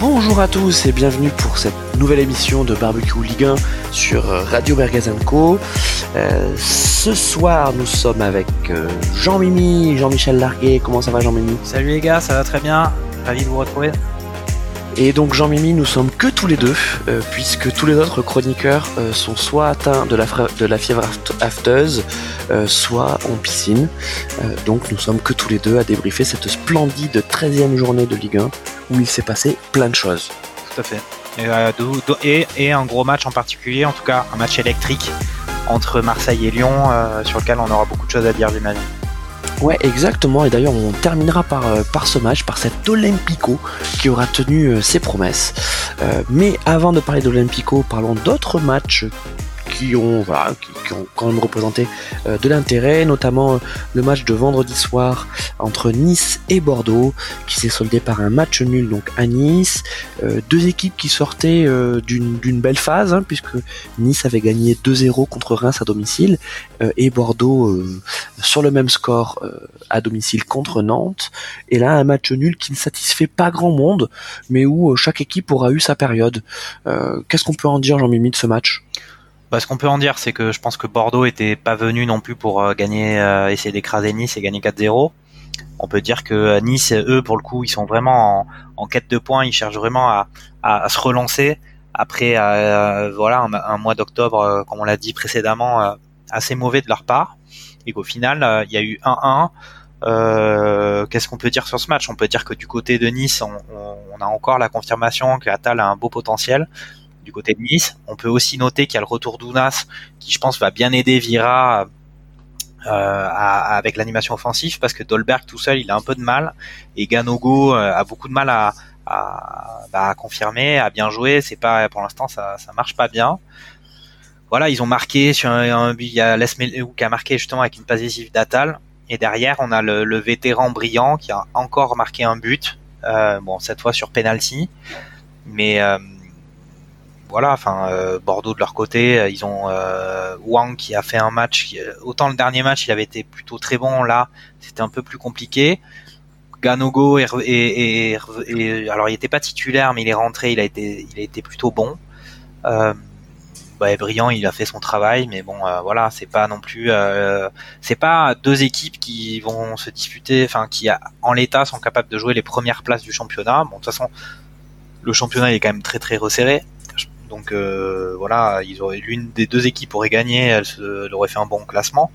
Bonjour à tous et bienvenue pour cette nouvelle émission de Barbecue Ligue 1 sur Radio Bergazanco. Euh, ce soir, nous sommes avec euh, Jean-Mimi, Jean-Michel Larguet. Comment ça va, Jean-Mimi? Salut les gars, ça va très bien. Ravi de vous retrouver. Et donc Jean-Mimi, nous sommes que tous les deux, euh, puisque tous les autres chroniqueurs euh, sont soit atteints de la, de la fièvre afteuse, euh, soit en piscine. donc nous sommes que tous les deux à débriefer cette splendide 13e journée de Ligue 1, où il s'est passé plein de choses. Tout à fait. Et, et, un gros match en particulier, en tout cas un match électrique entre Marseille et Lyon, sur lequel on aura beaucoup de choses à dire, j'imagine. Ouais, exactement. Et d'ailleurs, on terminera par, euh, par ce match, par cet Olympico qui aura tenu euh, ses promesses. Euh, mais avant de parler d'Olympico, parlons d'autres matchs qui ont, voilà, qui, ont quand même représenté euh, de l'intérêt, notamment euh, le match de vendredi soir entre Nice et Bordeaux, qui s'est soldé par un match nul donc à Nice. Euh, deux équipes qui sortaient d'une belle phase, hein, puisque Nice avait gagné 2-0 contre Reims à domicile, et Bordeaux sur le même score à domicile contre Nantes. Et là, un match nul qui ne satisfait pas grand monde, mais où chaque équipe aura eu sa période. Qu'est-ce qu'on peut en dire, Jean-Mimi, de ce match? Bah, ce qu'on peut en dire, c'est que je pense que Bordeaux était pas venu non plus pour euh, gagner, euh, essayer d'écraser Nice et gagner 4-0. On peut dire que euh, Nice, eux, pour le coup, ils sont vraiment en, quête de points. Ils cherchent vraiment à, à, se relancer après, voilà, un, mois d'octobre, comme on l'a dit précédemment, assez mauvais de leur part. Et qu'au final, il y a eu 1-1. Qu'est-ce qu'on peut dire sur ce match? On peut dire que du côté de Nice, on, on a encore la confirmation que Atal a un beau potentiel du côté de Nice. On peut aussi noter qu'il y a le retour d'Ounas qui, je pense, va bien aider Vira euh, avec l'animation offensive parce que Dolberg tout seul, il a un peu de mal et Ganogo euh, a beaucoup de mal à, bah, à, confirmer, à bien jouer. C'est pas pour l'instant, ça, ça marche pas bien. Voilà, ils ont marqué sur un, but. Il y a Lesmelou qui a marqué justement avec une passe décisive d'Atal. Et derrière, on a le, vétéran brillant qui a encore marqué un but. Euh, bon, cette fois sur penalty. Mais voilà, enfin euh, Bordeaux de leur côté, euh, ils ont euh, Wang qui a fait un match. autant le dernier match, il avait été plutôt très bon. Là, c'était un peu plus compliqué. Ganogo alors il était pas titulaire, mais il est rentré. Il a été, plutôt bon. Bah, brillant, il a fait son travail, mais bon, voilà, c'est pas non plus, c'est pas deux équipes qui vont se disputer, enfin, qui en l'état sont capables de jouer les premières places du championnat. Bon, de toute façon, le championnat est quand même très très resserré. Donc euh, voilà, ils auraient l'une des deux équipes aurait gagné, elle, aurait fait un bon classement.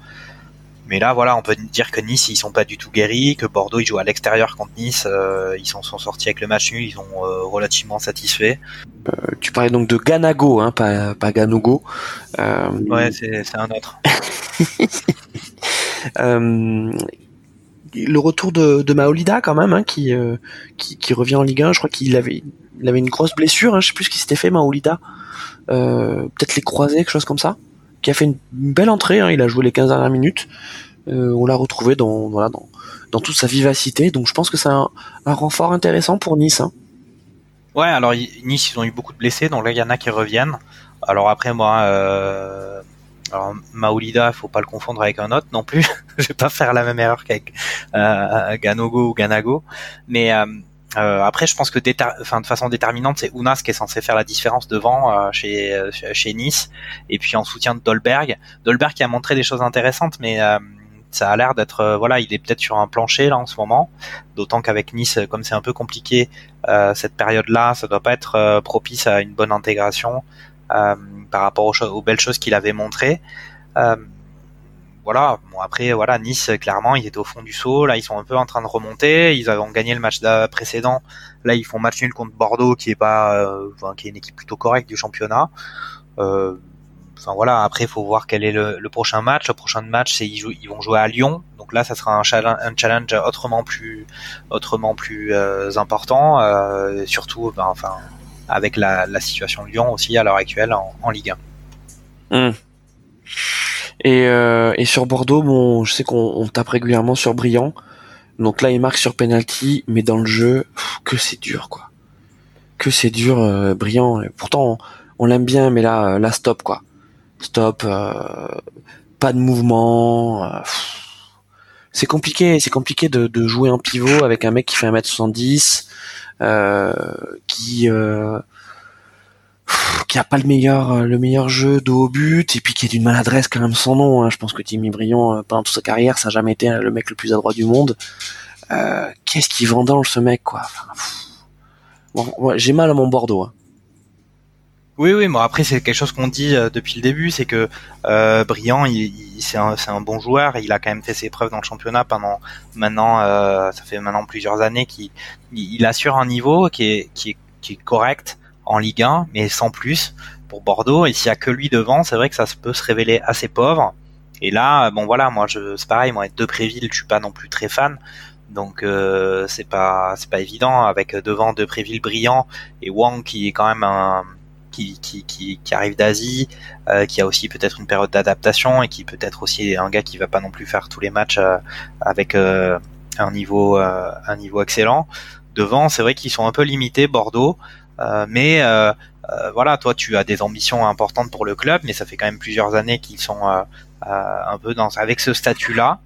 Mais là, voilà, on peut dire que Nice, ils sont pas du tout guéris, que Bordeaux, ils jouent à l'extérieur contre Nice, euh, ils sont, sont, sortis avec le match nul, ils sont euh, relativement satisfaits. tu parlais donc de Ganago, hein, pas, pas Ganugo. Ouais, c'est un autre. le retour de, de Maolida quand même, hein, qui, qui, qui revient en Ligue 1, je crois qu'il avait il avait une grosse blessure, hein, je sais plus ce qui s'était fait, Maolida. Euh, peut-être les croisés, quelque chose comme ça. Qui a fait une, belle entrée, hein, il a joué les 15 dernières minutes. Euh, on l'a retrouvé dans, toute sa vivacité, donc je pense que c'est un, renfort intéressant pour Nice. Hein. Ouais, alors Nice, ils ont eu beaucoup de blessés, donc là, il y en a qui reviennent. Alors après, moi, euh, alors faut pas le confondre avec un autre non plus. je vais pas faire la même erreur qu'avec euh, Ganogo ou Ganago. Mais euh, euh, après, je pense que enfin, de façon déterminante, c'est Ounas qui est censé faire la différence devant euh, chez, euh, chez Nice, et puis en soutien de Dolberg. Dolberg qui a montré des choses intéressantes, mais ça a l'air d'être, voilà, il est peut-être sur un plancher là en ce moment. D'autant qu'avec Nice, comme c'est un peu compliqué cette période-là, ça doit pas être propice à une bonne intégration par rapport aux, aux belles choses qu'il avait montrées voilà. Bon après voilà Nice clairement ils étaient au fond du saut. Là ils sont un peu en train de remonter. Ils avaient gagné le match précédent. Là ils font match nul contre Bordeaux qui est pas, euh, qui est une équipe plutôt correcte du championnat. Euh, enfin voilà. Après il faut voir quel est le, prochain match. Le prochain match c'est ils, ils vont jouer à Lyon. Donc là ça sera un challenge, un challenge autrement plus autrement plus euh, important. surtout ben, enfin avec la, situation de Lyon aussi à l'heure actuelle en, Ligue 1. Et, euh, et sur Bordeaux, bon, je sais qu'on tape régulièrement sur Brillant. Donc là, il marque sur penalty, mais dans le jeu, que c'est dur, quoi. Que c'est dur, euh, Brillant. Pourtant, on, l'aime bien, mais là, là, stop, quoi. Stop. Euh, pas de mouvement. c'est compliqué, c'est compliqué de, de, jouer en pivot avec un mec qui fait 1m70, euh, qui euh, qui a pas le meilleur euh, le meilleur jeu de haut but et puis qui est d'une maladresse quand même sans nom. Hein. Je pense que Timmy Brion pendant toute sa carrière, ça a jamais été le mec le plus adroit du monde. Euh, Qu'est-ce qu'il vendange ce mec quoi? J'ai mal à mon Bordeaux. Hein. Oui, oui, bon après c'est quelque chose qu'on dit euh, depuis le début, c'est que euh, Briand, il, c'est un, un, bon joueur, il a quand même fait ses preuves dans le championnat pendant maintenant, euh, ça fait maintenant plusieurs années qu'il il assure un niveau qui est, qui est, qui est correct en Ligue 1, mais sans plus pour Bordeaux. Et s'il y a que lui devant, c'est vrai que ça peut se révéler assez pauvre. Et là, bon voilà, moi je, c'est pareil, moi de Préville, je suis pas non plus très fan. Donc euh, c'est pas c'est pas évident avec devant de Préville brillant et Wang qui est quand même un qui, qui, qui, qui arrive d'Asie, euh, qui a aussi peut-être une période d'adaptation et qui peut-être aussi un gars qui va pas non plus faire tous les matchs euh, avec euh, un niveau un niveau excellent. Devant, c'est vrai qu'ils sont un peu limités Bordeaux, mais voilà, toi tu as des ambitions importantes pour le club, mais ça fait quand même plusieurs années qu'ils sont un peu dans avec ce statut-là.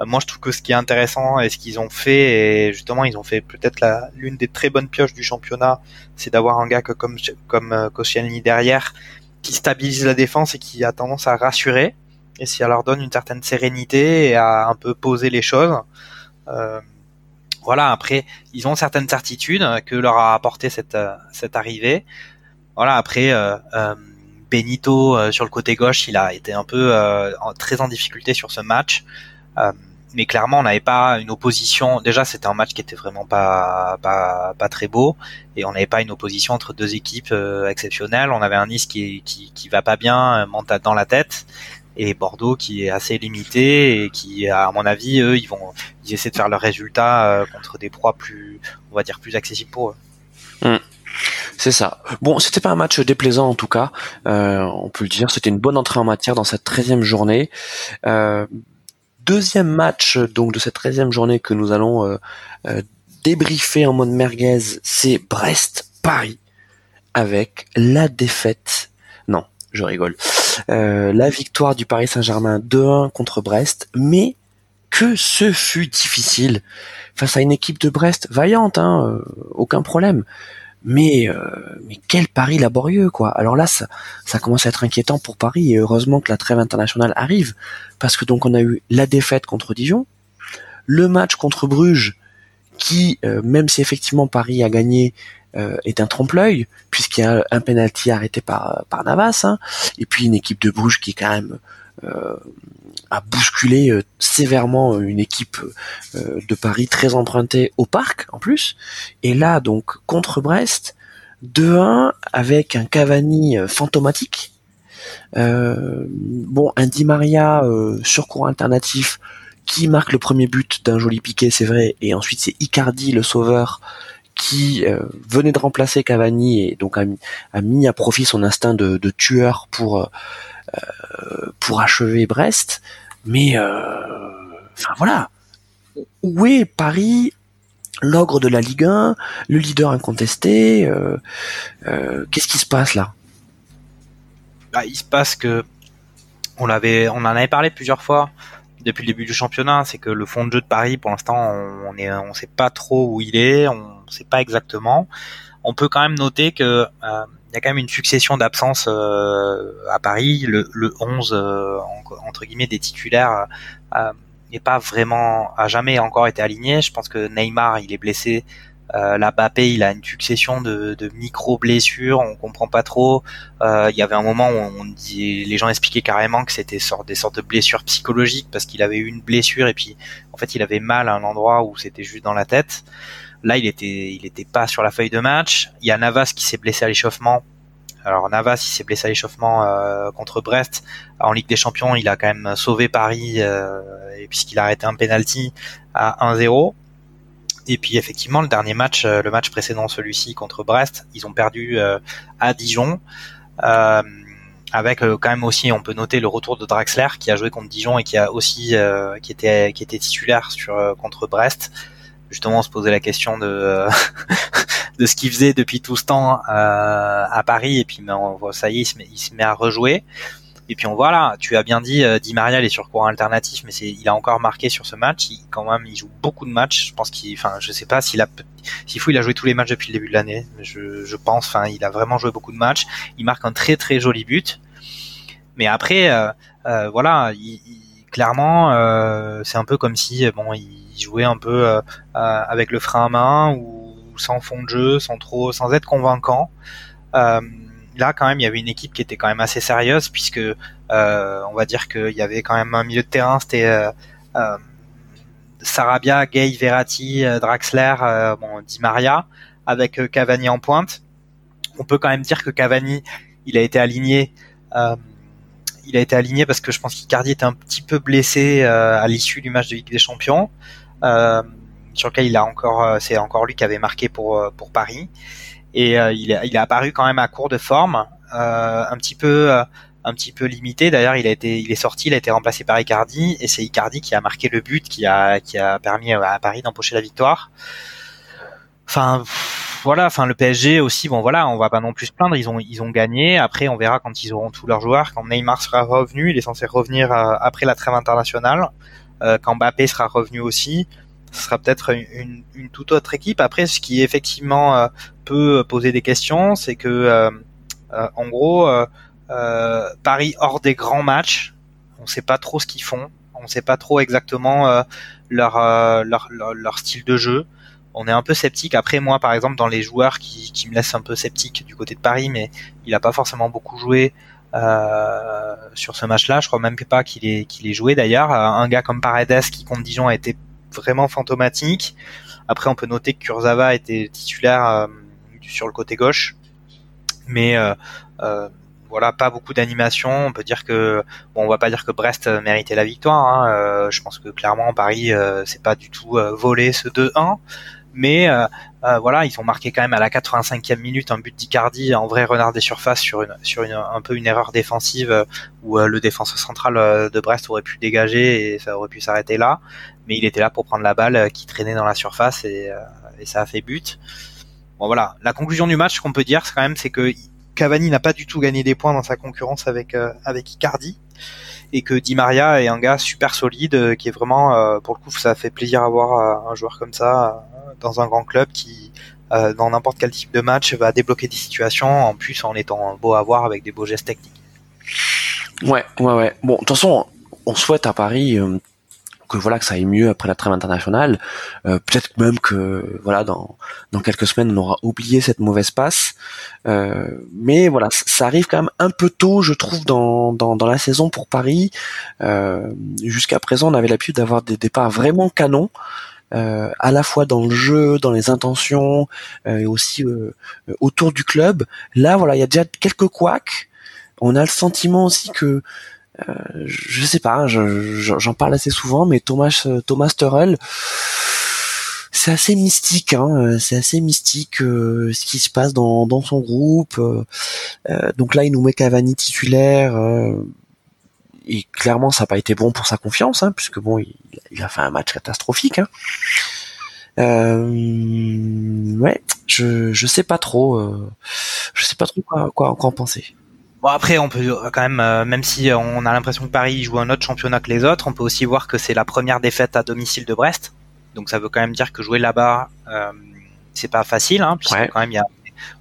Euh, moi, je trouve que ce qui est intéressant et ce qu'ils ont fait, et justement, ils ont fait peut-être l'une des très bonnes pioches du championnat, c'est d'avoir un gars que, comme comme euh, Koscielny derrière, qui stabilise la défense et qui a tendance à rassurer, et ça leur donne une certaine sérénité et à un peu poser les choses. Euh, voilà. Après, ils ont certaines certitudes que leur a apporté cette euh, cette arrivée. Voilà. Après. Euh, Benito sur le côté gauche, il a été un peu très en difficulté sur ce match. Euh, mais clairement, on n'avait pas une opposition. Déjà, c'était un match qui était vraiment pas pas, très beau, et on n'avait pas une opposition entre deux équipes euh, exceptionnelles. On avait un Nice qui qui, qui va pas bien, euh, mental dans la tête, et Bordeaux qui est assez limité et qui, à mon avis, eux, ils vont ils essaient de faire leurs résultats contre des proies plus, on va dire, plus accessibles pour eux. Hum. C'est ça. Bon, c'était pas un match déplaisant en tout cas, euh, on peut le dire. C'était une bonne entrée en matière dans cette 13e journée. Euh, deuxième match donc de cette 13e journée que nous allons euh, euh, débriefer en mode merguez, c'est Brest-Paris avec la défaite. Non, je rigole. Euh, la victoire du Paris Saint-Germain 2-1 contre Brest, mais que ce fut difficile face à une équipe de Brest vaillante, hein, aucun problème. Mais euh, mais quel pari laborieux quoi. Alors là ça, commence à être inquiétant pour Paris et heureusement que la trêve internationale arrive. Parce que donc on a eu la défaite contre Dijon, le match contre Bruges qui euh, même si effectivement Paris a gagné euh, est un trompe-l'œil puisqu'il y a un penalty arrêté par par Navas hein, et puis une équipe de Bruges qui est quand même a bousculé euh, sévèrement euh, une équipe euh, de Paris très empruntée au parc en plus. Et là donc contre Brest, 2-1 avec un Cavani fantomatique. bon, un Di Maria sur courant alternatif qui marque le premier but d'un joli piqué, c'est vrai, et ensuite c'est Icardi le sauveur qui venait de remplacer Cavani et donc a, mis à profit son instinct de, tueur pour euh, pour achever Brest. Mais euh, enfin voilà, où est Paris l'ogre de la Ligue 1, le leader incontesté euh, Qu'est-ce qui se passe là? Bah, Il se passe que on avait, on en avait parlé plusieurs fois depuis le début du championnat, c'est que le fond de jeu de Paris, pour l'instant, on est, on sait pas trop où il est, on sait pas exactement. On peut quand même noter que y a quand même une succession d'absences euh, à Paris. Le, le 11 euh, entre guillemets des titulaires euh, n'est pas vraiment a jamais encore été aligné. Je pense que Neymar il est blessé. Euh, la Bappé, il a une succession de, micro blessures, on comprend pas trop. Il y avait un moment où on dit, les gens expliquaient carrément que c'était des sortes de blessures psychologiques parce qu'il avait eu une blessure et puis en fait il avait mal à un endroit où c'était juste dans la tête. Là, il était, il était pas sur la feuille de match. Il y a Navas qui s'est blessé à l'échauffement. Alors Navas, il s'est blessé à l'échauffement euh, contre Brest. En Ligue des Champions, il a quand même sauvé Paris euh, puisqu'il a arrêté un penalty à 1-0. Et puis effectivement, le dernier match, euh, le match précédent, celui-ci contre Brest, ils ont perdu à Dijon. avec quand même aussi, on peut noter le retour de Draxler qui a joué contre Dijon et qui a aussi qui était qui était titulaire sur contre Brest. Justement on se posait la question de euh, de ce qu'il faisait depuis tout ce temps euh, à Paris. Et puis ben, ça y est il se, met, à rejouer Et puis on voit là, tu as bien dit, euh, Di Maria est sur courant alternatif, mais c'est, il a encore marqué sur ce match. Il, quand même, il joue beaucoup de matchs. Je pense qu'il, enfin, je sais pas s'il a, s'il faut, il a joué tous les matchs depuis le début de l'année. Je, je pense, enfin, il a vraiment joué beaucoup de matchs. Il marque un très très joli but. Mais après, euh, euh voilà, il, clairement, euh, c'est un peu comme si, bon, il jouait un peu avec le frein à main ou sans fond de jeu, sans trop, sans être convaincant. Euh, là quand même il y avait une équipe qui était quand même assez sérieuse puisque euh, on va dire qu'il y avait quand même un milieu de terrain c'était euh, euh Sarabia, Gay, Verratti, Draxler, bon Di Maria avec Cavani en pointe. On peut quand même dire que Cavani il a été aligné il a été aligné parce que je pense qu'Icardi était un petit peu blessé à l'issue du match de Ligue des Champions sur lequel il a encore c'est encore lui qui avait marqué pour pour Paris et euh, il, est apparu quand même à court de forme, euh, un petit peu euh, un petit peu limité. D'ailleurs, il a été, il est sorti, il a été remplacé par Icardi, et c'est Icardi qui a marqué le but, qui a, a permis à Paris d'empocher la victoire. Enfin, voilà. Enfin, le PSG aussi, bon, voilà, on va pas non plus se plaindre. Ils ont, gagné. Après, on verra quand ils auront tous leurs joueurs. Quand Neymar sera revenu, il est censé revenir après la trêve internationale. quand Mbappé sera revenu aussi, ce sera peut-être une, une, toute autre équipe. Après, ce qui effectivement peut poser des questions, c'est que euh, euh, en gros euh, Paris hors des grands matchs, on sait pas trop ce qu'ils font, on sait pas trop exactement leur, leur, leur, style de jeu. On est un peu sceptique. Après moi, par exemple, dans les joueurs qui, qui me laissent un peu sceptique du côté de Paris, mais il a pas forcément beaucoup joué. Euh, sur ce match-là. Je crois même pas qu'il ait, qu'il ait joué d'ailleurs. Un gars comme Paredes qui contre Dijon a été vraiment fantomatique. Après, on peut noter que Kurzawa était titulaire sur le côté gauche. Mais euh, euh, voilà, pas beaucoup d'animation. On peut dire que, bon, on va pas dire que Brest méritait la victoire. Hein. Euh, je pense que clairement Paris, c'est pas du tout volé ce 2-1. Mais voilà, ils ont marqué quand même à la 85e minute un but d'Icardi en vrai renard des surfaces sur une un peu une erreur défensive où le défenseur central de Brest aurait pu dégager et ça aurait pu s'arrêter là. Mais il était là pour prendre la balle qui traînait dans la surface et ça a fait but. Bon voilà, la conclusion du match qu'on peut dire quand même c'est que Cavani n'a pas du tout gagné des points dans sa concurrence avec euh, avec Icardi et que Di Maria est un gars super solide euh, qui est vraiment euh, pour le coup ça fait plaisir à voir un joueur comme ça dans un grand club qui dans n'importe quel type de match va débloquer des situations en plus en étant beau à voir avec des beaux gestes techniques. Ouais, ouais, ouais. Bon, de toute façon, on souhaite à Paris que voilà que ça aille mieux après la trêve internationale. Euh, peut-être même que voilà dans dans quelques semaines on aura oublié cette mauvaise passe. Euh, mais voilà, ça arrive quand même un peu tôt, je trouve, dans dans, dans la saison pour Paris. Euh, jusqu'à présent, on avait l'habitude d'avoir des départs vraiment canons. à la fois dans le jeu, dans les intentions, et aussi autour du club. Là, voilà, il y a déjà quelques couacs. On a le sentiment aussi que euh, je sais pas, j'en parle assez souvent, mais Thomas euh, Thomas Turrell, c'est assez mystique, hein, euh, c'est assez mystique ce qui se passe dans, dans son groupe. donc là, il nous met Cavani titulaire. et clairement, ça n'a pas été bon pour sa confiance, hein, puisque bon, il, a fait un match catastrophique. Hein. ouais, je je sais pas trop, je sais pas trop quoi quoi, quoi en penser. Bon après on peut euh, quand même, euh, même si on a l'impression que Paris joue un autre championnat que les autres, on peut aussi voir que c'est la première défaite à domicile de Brest. Donc ça veut quand même dire que jouer là-bas, euh, c'est pas facile, hein, puisque quand même il y a,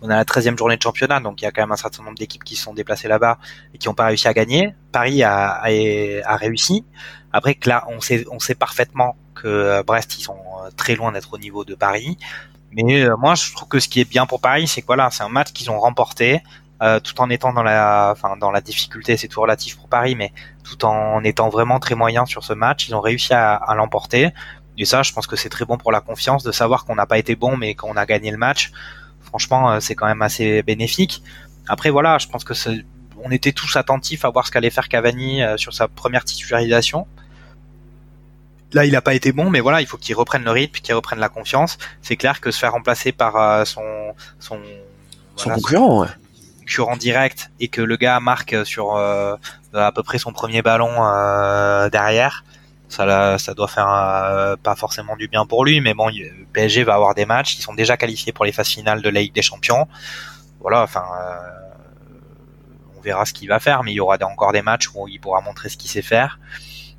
on a la 13e journée de championnat, donc il y a quand même un certain nombre d'équipes qui sont déplacées là-bas et qui n'ont pas réussi à gagner. Paris a, a, réussi. Après que là, on sait, on sait parfaitement que Brest, ils sont très loin d'être au niveau de Paris. Mais moi, je trouve que ce qui est bien pour Paris, c'est que voilà, c'est un match qu'ils ont remporté. Euh, tout en étant dans la, enfin, dans la difficulté, c'est tout relatif pour Paris, mais tout en étant vraiment très moyen sur ce match, ils ont réussi à, à l'emporter. Et ça, je pense que c'est très bon pour la confiance de savoir qu'on n'a pas été bon, mais qu'on a gagné le match. Franchement, euh, c'est quand même assez bénéfique. Après, voilà, je pense que on était tous attentifs à voir ce qu'allait faire Cavani euh, sur sa première titularisation. Là, il n'a pas été bon, mais voilà, il faut qu'il reprenne le rythme, qu'il reprenne la confiance. C'est clair que se faire remplacer par son son, son concurrent, ouais concurrent direct et que le gars marque sur euh, à peu près son premier ballon euh, derrière, ça, doit faire euh, pas forcément du bien pour lui, mais bon, PSG va avoir des matchs, ils sont déjà qualifiés pour les phases finales de la Ligue des Champions. Voilà, enfin, verra ce qu'il va faire, mais il y aura encore des matchs où il pourra montrer ce qu'il sait faire.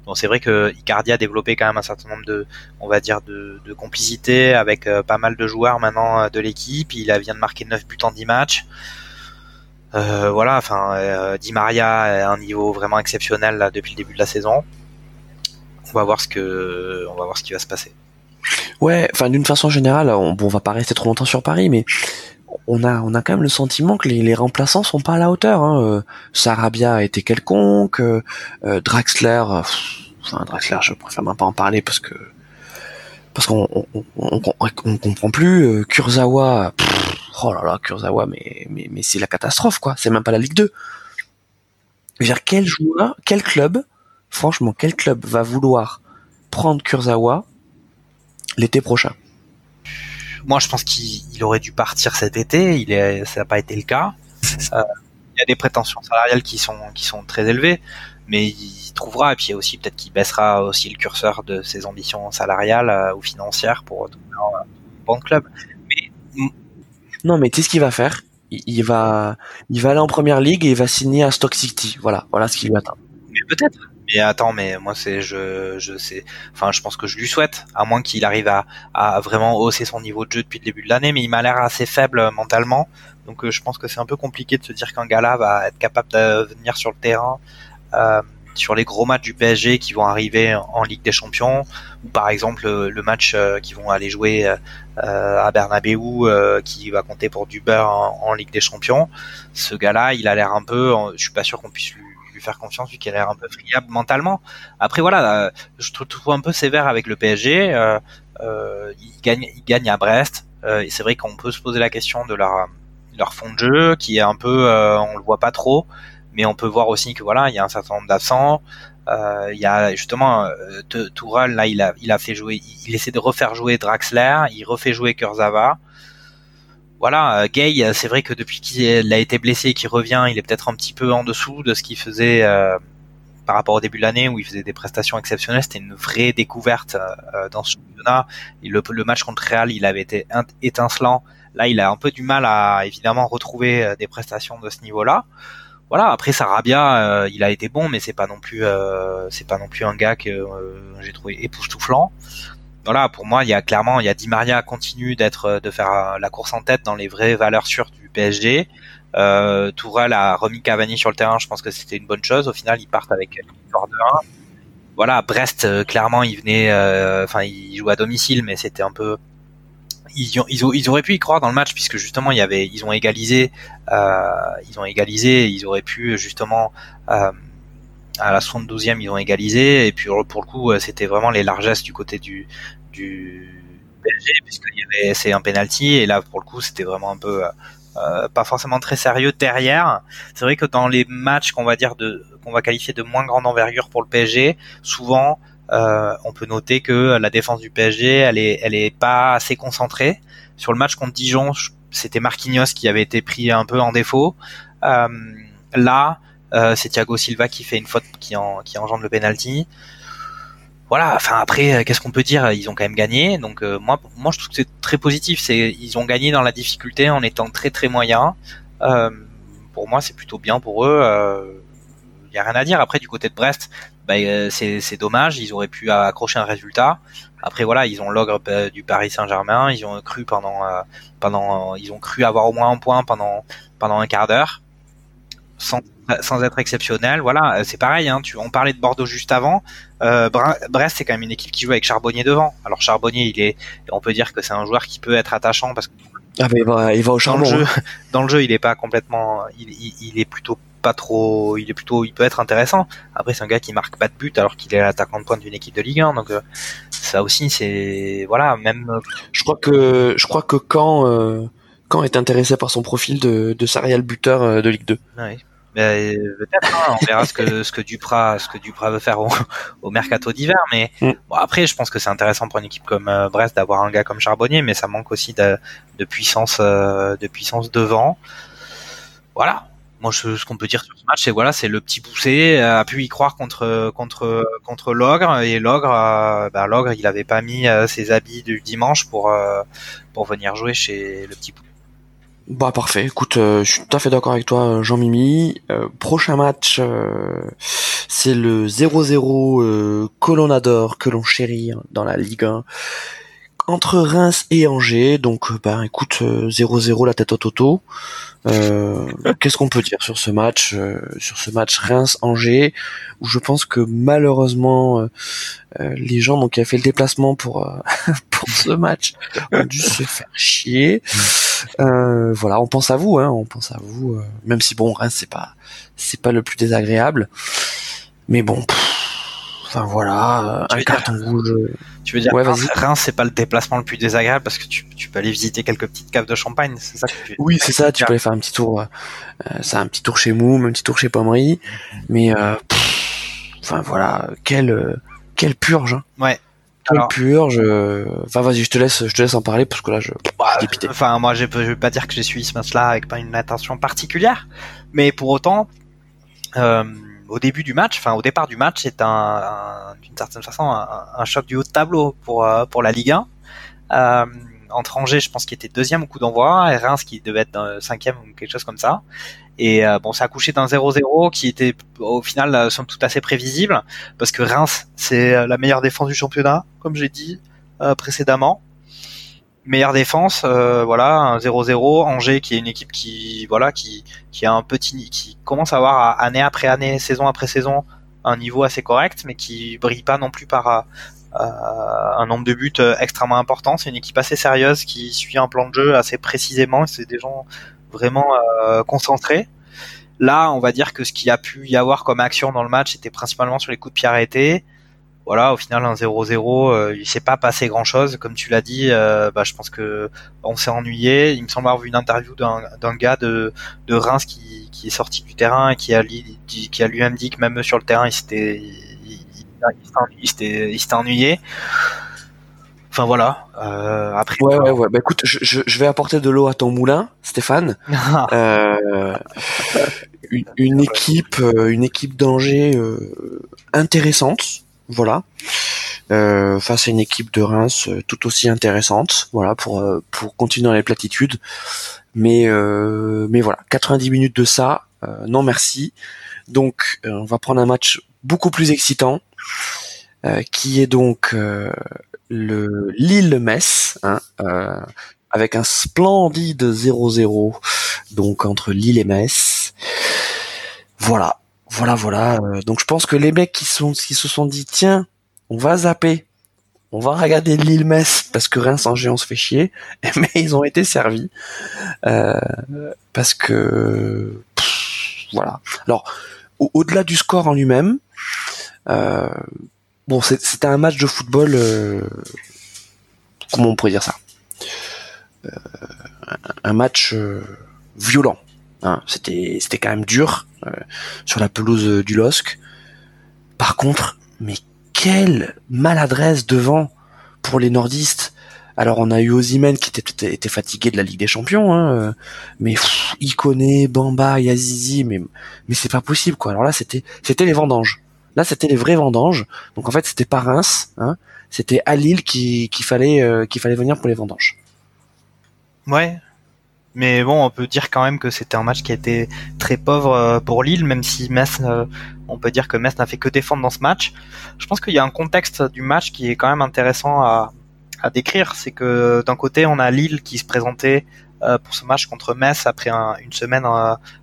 Donc c'est vrai que Icardi a développé quand même un certain nombre de, on va dire, de, de complicité avec pas mal de joueurs maintenant de l'équipe. Il vient de marquer 9 buts en 10 matchs. Euh, voilà, enfin, euh, Di Maria a un niveau vraiment exceptionnel là, depuis le début de la saison. On va voir ce que, on va voir ce qui va se passer. Ouais, enfin d'une façon générale, on, bon, on va pas rester trop longtemps sur Paris, mais on a, on a quand même le sentiment que les, remplaçants sont pas à la hauteur. Hein. Euh, Sarabia a été quelconque, Draxler, enfin Draxler, je préfère même pas en parler parce que parce qu'on on, on, on, comprend plus. Kurzawa, oh là là, Kurzawa, mais, mais, mais c'est la catastrophe, quoi. C'est même pas la Ligue 2. Je veux dire, quel joueur, quel club, franchement, quel club va vouloir prendre Kurzawa l'été prochain? Moi, je pense qu'il aurait dû partir cet été. Il est, ça n'a pas été le cas. Euh, il y a des prétentions salariales qui sont, qui sont très élevées, mais il trouvera. Et puis, il y a aussi peut-être qu'il baissera aussi le curseur de ses ambitions salariales euh, ou financières pour trouver un bon club. Mais non, mais tu sais ce qu'il va faire? Il, va, il va aller en première ligue et il va signer à Stock City. Voilà, voilà ce qui lui attend. Mais peut-être. Mais attends, mais moi c'est, je, je sais, enfin, je pense que je lui souhaite, à moins qu'il arrive à, à vraiment hausser son niveau de jeu depuis le début de l'année, mais il m'a l'air assez faible mentalement, donc euh, je pense que c'est un peu compliqué de se dire qu'un gars là va être capable de venir sur le terrain. Euh, sur les gros matchs du PSG qui vont arriver en Ligue des Champions, ou par exemple euh, le match euh, qui vont aller jouer euh, à Bernabeu qui va compter pour du en, Ligue des Champions. Ce gars-là, il a l'air un peu, je suis pas sûr qu'on puisse lui, faire confiance vu qu'il a l'air un peu friable mentalement. Après voilà, je trouve un peu sévère avec le PSG. il gagne, il gagne à Brest. c'est vrai qu'on peut se poser la question de leur leur fond de jeu qui est un peu, on le voit pas trop mais on peut voir aussi que voilà, il y a un certain nombre d'absents. Euh, il y a justement euh, là, il a il a fait jouer, il, essaie de refaire jouer Draxler, il refait jouer Kurzawa. Voilà, euh, Gay, euh, c'est vrai que depuis qu'il a été blessé et qu'il revient, il est peut-être un petit peu en dessous de ce qu'il faisait euh, par rapport au début de l'année où il faisait des prestations exceptionnelles. C'était une vraie découverte dans ce championnat. Le, le, match contre Real, il avait été étincelant. Là, il a un peu du mal à évidemment retrouver des prestations de ce niveau-là voilà après Sarabia euh, il a été bon mais c'est pas non plus euh, c'est pas non plus un gars que euh, j'ai trouvé époustouflant. Voilà pour moi il y a clairement il y a Di Maria continue d'être de faire la course en tête dans les vraies valeurs sûres du PSG euh, Tourelle a remis Cavani sur le terrain je pense que c'était une bonne chose. Au final ils partent avec une de 1 voilà Brest clairement il venait enfin il joue à domicile mais c'était un peu ils, ils, ils, auraient pu y croire dans le match puisque justement il y avait ils ont égalisé euh, ils ont égalisé ils auraient pu justement euh, à la 72e ils ont égalisé et puis pour le coup c'était vraiment les largesses du côté du du PSG avait c'est un penalty et là pour le coup c'était vraiment un peu euh, pas forcément très sérieux derrière. C'est vrai que dans les matchs qu'on va dire de qu'on va qualifier de moins grande envergure pour le PSG, souvent euh, on peut noter que la défense du PSG, elle est, elle est pas assez concentrée. Sur le match contre Dijon, c'était Marquinhos qui avait été pris un peu en défaut. Euh, là, euh, c'est Thiago Silva qui fait une faute qui, en, qui engendre le penalty. Voilà. Enfin après, qu'est-ce qu'on peut dire? Ils ont quand même gagné. Donc moi, moi je trouve que c'est très positif. C'est ils ont gagné dans la difficulté en étant très très moyens. pour moi, c'est plutôt bien pour eux. Il y a rien à dire. Après, du côté de Brest, bah, euh, c'est dommage. Ils auraient pu accrocher un résultat. Après voilà, ils ont l'ogre euh, du Paris Saint-Germain. Ils ont cru pendant euh, pendant ils ont cru avoir au moins un point pendant pendant un quart d'heure, sans sans être exceptionnel. Voilà, c'est pareil. Hein, tu, on parlait de Bordeaux juste avant. Euh, Brest, c'est quand même une équipe qui joue avec Charbonnier devant. Alors Charbonnier, il est, on peut dire que c'est un joueur qui peut être attachant parce que ah, il, va, il va au charbon. Dans le jeu, hein. dans le jeu, il est pas complètement, il, il, il est plutôt pas trop, il est plutôt, il peut être intéressant. Après, c'est un gars qui marque pas de but alors qu'il est l'attaquant de pointe d'une équipe de Ligue 1, donc euh, ça aussi, c'est voilà, même. Euh, je crois que, je crois que quand euh, quand est intéressé par son profil de, de serial buteur de Ligue 2. Oui. Mais peut-être, hein, on verra ce que ce que Duprat, ce que Duprat veut faire au, au mercato d'hiver. Mais mm. bon, après, je pense que c'est intéressant pour une équipe comme Brest d'avoir un gars comme Charbonnier, mais ça manque aussi de, de puissance, de puissance devant. Voilà, moi, ce qu'on peut dire sur ce match, c'est voilà, c'est le petit poussé a pu y croire contre contre contre l'ogre et l'ogre, euh, bah, l'ogre, il avait pas mis euh, ses habits du dimanche pour euh, pour venir jouer chez le petit poussé. Bah parfait. Écoute, euh, je suis tout à fait d'accord avec toi, Jean-Mimi. Prochain match, c'est le 0-0 Colonnador que l'on chérit dans la Ligue 1 entre Reims et Angers. Donc, bah écoute, 0-0 la tête au toto. Qu'est-ce qu'on peut dire sur ce match, sur ce match Reims-Angers, où je pense que malheureusement les gens donc qui a fait le déplacement pour pour ce match ont dû se faire chier. Euh, voilà, on pense à vous, hein, on pense à vous. Euh, même si bon, Reims c'est pas, c'est pas le plus désagréable, mais bon. Enfin voilà, un carton rouge. Tu veux dire ouais, Reims, c'est pas le déplacement le plus désagréable parce que tu, peux aller visiter quelques petites caves de champagne, c'est ça que tu Oui, c'est ça. Tu peux aller faire un petit tour. Euh, ça, un petit tour chez Moum, un petit tour chez Pommery, mais enfin voilà, quelle quelle purge. Hein. Ouais. Alors, purge. Enfin, vas-y, je te laisse, je te laisse en parler parce que là, je. Bah, enfin, moi, je, vais pas dire que j'ai suivi ce match-là avec pas une attention particulière, mais pour autant, euh, au début du match, enfin au départ du match, c'est un, d'une certaine façon un, choc du haut de tableau pour euh, pour la Ligue 1. Euh, entre Angers, je pense qu'il était deuxième au coup d'envoi, et Reims qui devait être cinquième ou quelque chose comme ça. Et euh, bon, ça a couché d'un 0-0 qui était au final euh, somme toute assez prévisible parce que Reims c'est la meilleure défense du championnat, comme j'ai dit précédemment. Meilleure défense, voilà, un 0-0. Angers qui est une équipe qui voilà qui qui a un petit qui commence à avoir année après année, saison après saison un niveau assez correct, mais qui brille pas non plus par un nombre de buts extrêmement important. C'est une équipe assez sérieuse qui suit un plan de jeu assez précisément. C'est des gens vraiment euh, concentré. Là, on va dire que ce qu'il a pu y avoir comme action dans le match, c'était principalement sur les coups de pied arrêtés. Voilà, au final, un 0-0, euh, il s'est pas passé grand-chose. Comme tu l'as dit, euh, bah, je pense que on s'est ennuyé. Il me semble avoir vu une interview d'un gars de, de Reims qui, qui, est sorti du terrain et qui a, qui a lui-même dit que même sur le terrain, il s'était il, s'était ennuyé. Enfin voilà. Euh, après. Ouais ouais ouais. Bah écoute, je, je, vais apporter de l'eau à ton moulin, Stéphane. euh, une, équipe, une équipe d'Angers euh, intéressante, voilà. Euh, face à une équipe de Reims euh, tout aussi intéressante, voilà pour pour continuer dans les platitudes. Mais mais voilà, 90 minutes de ça, non merci. Donc on va prendre un match beaucoup plus excitant. qui est donc le Lille-Metz, hein, euh, avec un splendide 0-0 donc entre Lille et Metz. Voilà, voilà, voilà. Euh, donc je pense que les mecs qui sont qui se sont dit tiens, on va zapper, on va regarder Lille-Metz parce que Reims en géant se fait chier, mais ils ont été servis euh, parce que voilà. Alors au-delà du score en lui-même. Euh, bon, c'était un match de football. Euh, comment on pourrait dire ça? Un match violent. Hein. C'était, c'était quand même dur sur la pelouse du LOSC. Par contre, mais quelle maladresse devant pour les nordistes. Alors on a eu Ozymen qui était, était fatigué de la Ligue des Champions, hein, mais Iconé, Bamba, Yazizi, mais mais c'est pas possible quoi. Alors là c'était c'était les vendanges. Là, c'était les vrais vendanges. Donc en fait, c'était pas Reims, hein, c'était à Lille qu'il fallait euh, qu'il fallait venir pour les vendanges. Ouais. Mais bon, on peut dire quand même que c'était un match qui a été très pauvre euh, pour Lille, même si Metz, euh, on peut dire que Metz n'a fait que défendre dans ce match. Je pense qu'il y a un contexte du match qui est quand même intéressant à, à décrire. C'est que d'un côté, on a Lille qui se présentait pour ce match contre Metz après une semaine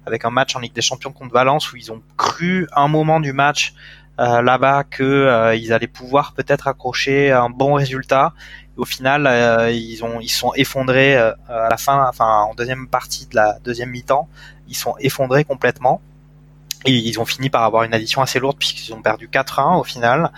avec un match en Ligue des Champions contre Valence où ils ont cru un moment du match euh, là-bas que euh, ils allaient pouvoir peut-être accrocher un bon résultat. Au final, euh, ils ont ils sont effondrés à la fin, enfin en deuxième partie de la deuxième mi-temps, ils sont effondrés complètement. Ils ont fini par avoir une addition assez lourde puisqu'ils ont perdu 4-1 au final.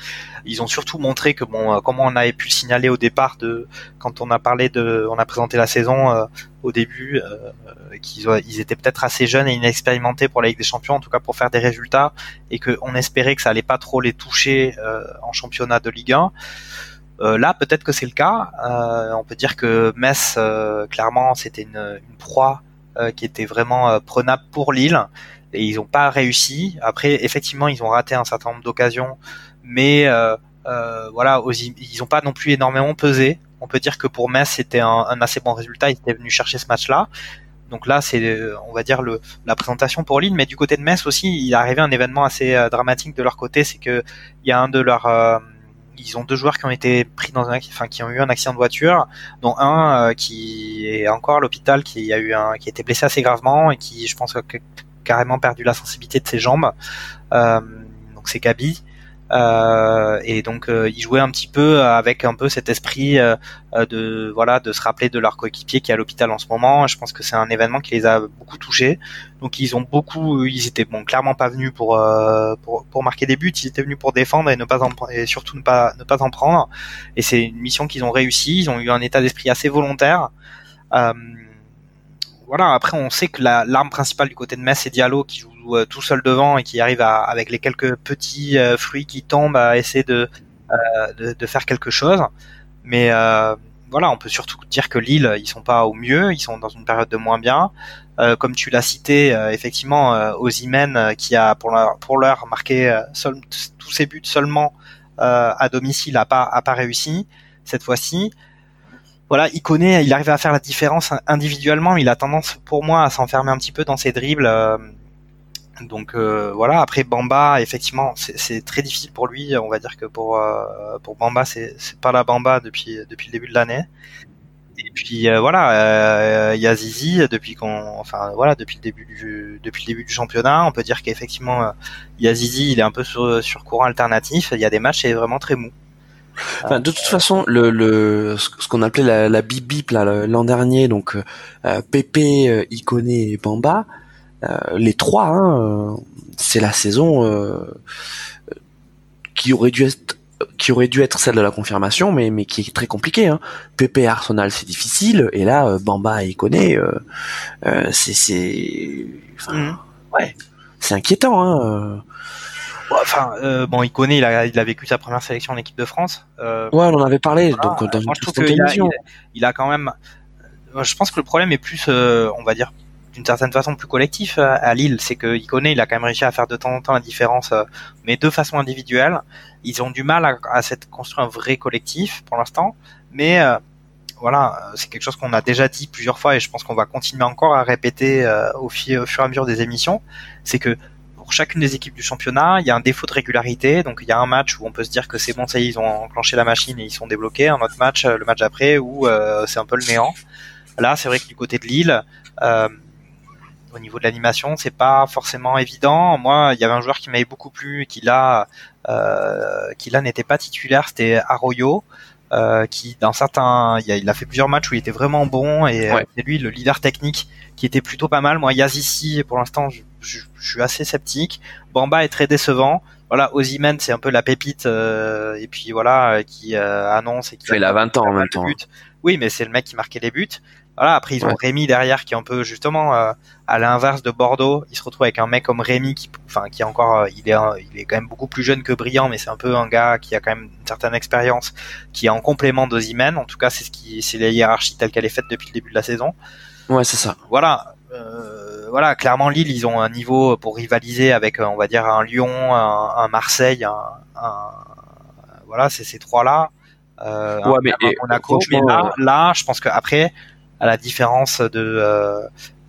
Ils ont surtout montré que bon, euh, comment on avait pu le signaler au départ de quand on a parlé de, on a présenté la saison euh, au début, euh, qu'ils ils étaient peut-être assez jeunes et inexpérimentés pour la Ligue des Champions, en tout cas pour faire des résultats, et qu'on espérait que ça allait pas trop les toucher en championnat de Ligue 1. Là, peut-être que c'est le cas. on peut dire que Metz, clairement, c'était une, une proie qui était vraiment prenable pour Lille et ils n'ont pas réussi. Après, effectivement, ils ont raté un certain nombre d'occasions, mais euh, euh, voilà, ils n'ont pas non plus énormément pesé. On peut dire que pour Metz, c'était un, assez bon résultat. Ils étaient venus chercher ce match-là. Donc là, c'est, on va dire, le, la présentation pour Lille. Mais du côté de Metz aussi, il est arrivé un événement assez dramatique de leur côté, c'est que il y a un de leurs ils ont deux joueurs qui ont été pris dans un, enfin qui ont eu un accident de voiture, dont un qui est encore à l'hôpital, qui a eu un, qui a été blessé assez gravement et qui, je pense, a carrément perdu la sensibilité de ses jambes. Euh, donc c'est Gabi. Euh, et donc euh, ils jouaient un petit peu avec un peu cet esprit euh, de voilà de se rappeler de leur coéquipier qui est à l'hôpital en ce moment. Je pense que c'est un événement qui les a beaucoup touchés. Donc ils ont beaucoup, ils étaient bon clairement pas venus pour pour, pour marquer des buts. Ils étaient venus pour défendre et ne pas en et surtout ne pas ne pas en prendre. Et c'est une mission qu'ils ont réussi. Ils ont eu un état d'esprit assez volontaire. Euh, voilà, après on sait que l'arme principale du côté de Metz c'est Diallo qui joue euh, tout seul devant et qui arrive à, avec les quelques petits euh, fruits qui tombent à essayer de, euh, faire quelque chose. Mais voilà, on peut surtout dire que Lille, ils sont pas au mieux, ils sont dans une période de moins bien. comme tu l'as cité, effectivement, Ozymen qui a pour l'heure marqué tous ses buts seulement à domicile a pas pas réussi cette fois-ci voilà, il connaît, il arrive à faire la différence individuellement, mais il a tendance, pour moi, à s'enfermer un petit peu dans ses dribbles. Euh, donc euh, voilà. Après Bamba, effectivement, c'est très difficile pour lui. On va dire que pour euh, pour Bamba, c'est pas la Bamba depuis le début de l'année. Et puis voilà, il y a Zizi depuis qu'on, enfin voilà, depuis le début du championnat, on peut dire qu'effectivement, il il est un peu sur, sur courant alternatif. Il y a des matchs, c'est vraiment très mou de toute façon, le, le ce qu'on appelait la, la bip bip l'an dernier, donc euh, Pépé, euh, et Bamba, euh, les trois, hein, euh, c'est la saison euh, qui aurait dû être qui aurait dû être celle de la confirmation, mais mais qui est très compliquée. Hein. Pépé Arsenal, c'est difficile, et là Bamba et Iconé, c'est c'est, mmh. ouais, c'est inquiétant. Hein enfin, euh, bon, il connaît, il a, il a vécu sa première sélection en équipe de France. Euh, ouais, on en avait parlé. donc, dans moi, je trouve qu'il a, il, a, quand même. Euh, je pense que le problème est plus, euh, on va dire, d'une certaine façon plus collectif euh, à Lille, c'est que connaît, il a quand même réussi à faire de temps en temps la différence, mais de façon individuelle. Ils ont du mal à, à s'être construit un vrai collectif pour l'instant, mais voilà, c'est quelque chose qu'on a déjà dit plusieurs fois et je pense qu'on va continuer encore à répéter au, au, fur et à mesure des émissions, c'est que pour chacune des équipes du championnat, il y a un défaut de régularité. Donc il y a un match où on peut se dire que c'est bon, ça y est, ils ont enclenché la machine et ils sont débloqués. Un autre match, euh, le match après, où euh, c'est un peu le néant. Là, c'est vrai que du côté de Lille, euh, au niveau de l'animation, c'est pas forcément évident. Moi, il y avait un joueur qui m'avait beaucoup plu et qui là, euh, qui là n'était pas titulaire, c'était Arroyo. Euh, qui dans certains, il a, il a, fait plusieurs matchs où il était vraiment bon et c'est lui le leader technique qui était plutôt pas mal. Moi, Yazici, pour l'instant, je, je, suis assez sceptique. Bamba est très décevant. Voilà, Ozyman, c'est un peu la pépite euh, et puis voilà qui euh, annonce et qui fait la 20 ans en même temps. Oui, mais c'est le mec qui marquait les buts. Voilà, après ils ont Rémi derrière qui est un peu justement euh, à l'inverse de Bordeaux. Il se retrouve avec un mec comme Rémi qui, enfin, qui est encore, il est, il est quand même beaucoup plus jeune que brillant, mais c'est un peu un gars qui a quand même une certaine expérience, qui est en complément d'Ozyman. En tout cas, c'est ce qui, c'est la hiérarchie telle qu'elle est faite depuis le début de la saison. Ouais, c'est ça. Voilà. Euh, voilà, clairement Lille, ils ont un niveau pour rivaliser avec, euh, on va dire, un Lyon, un, Marseille, un, voilà, c'est ces trois-là. Euh, ouais, mais, on a mais là, là, je pense qu'après, à la différence de, euh,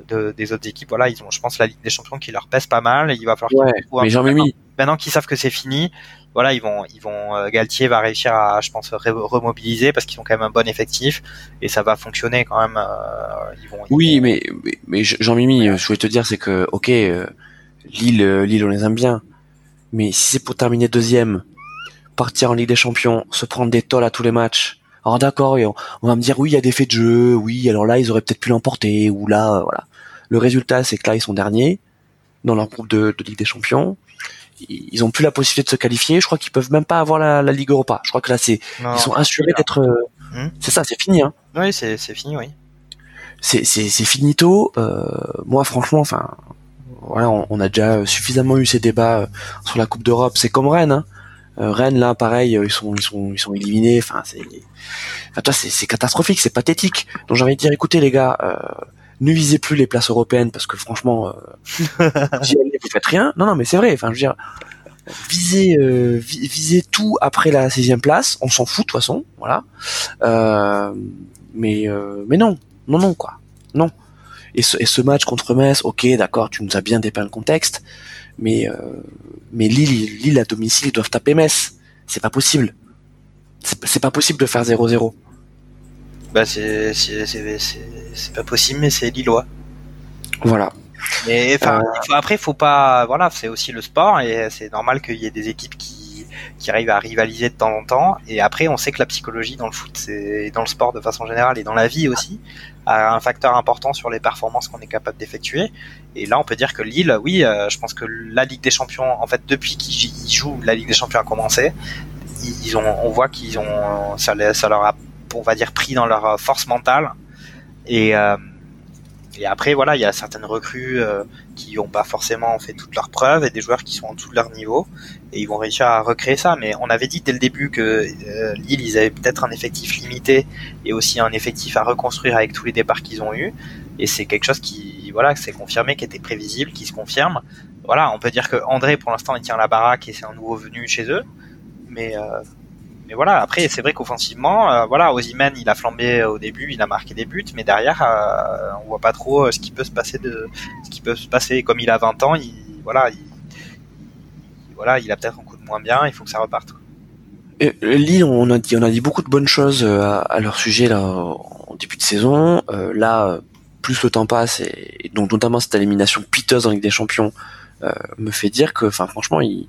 de, des autres équipes, voilà, ils ont, je pense, la Ligue des Champions qui leur pèse pas mal. Et il va falloir. Ouais, mais j'en ai mis. Maintenant qu'ils savent que c'est fini, voilà, ils vont, ils vont, euh, Galtier va réussir à, je pense, remobiliser parce qu'ils ont quand même un bon effectif et ça va fonctionner quand même. Euh, ils vont, oui, mais, mais, Jean-Mimi, je voulais te dire, c'est que, ok, euh, Lille, Lille, on les aime bien, mais si c'est pour terminer deuxième, partir en Ligue des Champions, se prendre des tolls à tous les matchs, alors d'accord, on, on, va me dire oui, il y a des faits de jeu, oui, alors là ils auraient peut-être pu l'emporter, ou là, voilà. Le résultat, c'est que là ils sont derniers dans leur groupe de, de Ligue des Champions ils ont plus la possibilité de se qualifier. Je crois qu'ils peuvent même pas avoir la, la Ligue Europa. Je crois que là, c'est ils sont assurés d'être. Euh, hmm. C'est ça, c'est fini. Hein. Oui, c'est c'est fini, oui. C'est finito. Euh, moi, franchement, enfin, voilà, on, on, a déjà suffisamment eu ces débats euh, sur la Coupe d'Europe. C'est comme Rennes. Hein. Euh, Rennes, là, pareil, ils sont ils sont ils sont éliminés. Enfin, c'est, enfin, toi, c'est c'est catastrophique, c'est pathétique. Donc j'ai envie de dire, écoutez les gars. Euh, ne visez plus les places européennes parce que franchement, euh, vous faites rien. Non, non, mais c'est vrai. Enfin, je veux dire, visez, euh, visez tout après la sixième place. On s'en fout de toute façon, voilà. Euh, mais, euh, mais non, non, non, quoi, non. et ce, et ce match contre Metz, ok, d'accord, tu nous as bien dépeint le contexte, mais mais Lille, Lille à domicile, ils doivent taper Metz. C'est pas possible. C'est pas possible de faire 0-0. Bah c'est pas possible, mais c'est Lillois. Voilà. Mais enfin, euh... après, faut pas, voilà, c'est aussi le sport et c'est normal qu'il y ait des équipes qui, qui arrivent à rivaliser de temps en temps. Et après, on sait que la psychologie dans le foot, c'est dans le sport de façon générale et dans la vie aussi, a un facteur important sur les performances qu'on est capable d'effectuer. Et là, on peut dire que Lille, oui, euh, je pense que la Ligue des Champions, en fait, depuis qu'ils jouent, la Ligue des Champions a commencé. Ils ont, on voit qu'ils ont, ça, ça leur a, on va dire, pris dans leur force mentale. Et euh, et après, voilà, il y a certaines recrues euh, qui n'ont pas forcément fait toutes leurs preuves et des joueurs qui sont en dessous de leur niveau et ils vont réussir à recréer ça. Mais on avait dit dès le début que euh, Lille, ils avaient peut-être un effectif limité et aussi un effectif à reconstruire avec tous les départs qu'ils ont eus. Et c'est quelque chose qui, voilà, s'est confirmé, qui était prévisible, qui se confirme. Voilà, on peut dire que André, pour l'instant, il tient la baraque et c'est un nouveau venu chez eux. Mais euh, mais voilà, après c'est vrai qu'offensivement, euh, voilà, Ozyman il a flambé au début, il a marqué des buts, mais derrière euh, on voit pas trop euh, ce qui peut se passer de ce qui peut se passer comme il a 20 ans, il voilà, il, voilà, il a peut-être un coup de moins bien, il faut que ça reparte. Et, Lille, on a dit beaucoup de bonnes choses à, leur sujet là en début de saison. là, plus le temps passe et, donc notamment cette élimination piteuse en Ligue des Champions me fait dire que, enfin franchement, il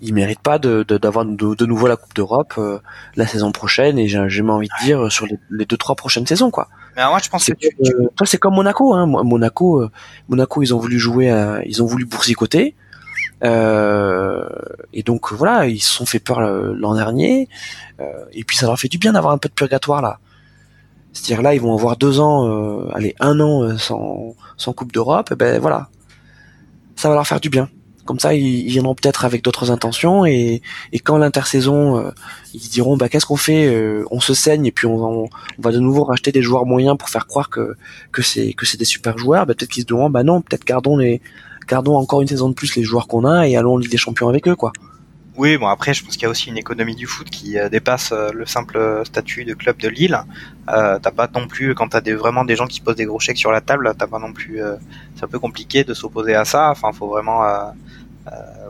il mérite pas de d'avoir de, de, nouveau la Coupe d'Europe euh, la saison prochaine et j'ai même envie de dire sur les, les, deux trois prochaines saisons quoi. Mais moi je pense que toi c'est comme Monaco hein Monaco euh, Monaco ils ont voulu jouer ils ont voulu boursicoter euh, et donc voilà ils se sont fait peur l'an dernier euh, et puis ça leur fait du bien d'avoir un peu de purgatoire là. C'est-à-dire là ils vont avoir deux ans allez un an sans sans Coupe d'Europe ben voilà ça va leur faire du bien. Comme ça, ils, viendront peut-être avec d'autres intentions et, quand l'intersaison, euh, ils diront bah qu'est-ce qu'on fait euh, On se saigne et puis on, va de nouveau racheter des joueurs moyens pour faire croire que que c'est que c'est des super joueurs. Bah, peut-être qu'ils se diront bah non, peut-être gardons les gardons encore une saison de plus les joueurs qu'on a et allons en Ligue des Champions avec eux quoi. Oui, bon après, je pense qu'il y a aussi une économie du foot qui euh, dépasse le simple statut de club de Lille. T'as pas non plus, quand t'as des, vraiment des gens qui posent des gros chèques sur la table, t'as pas non plus, c'est un peu compliqué de s'opposer à ça. Enfin, faut vraiment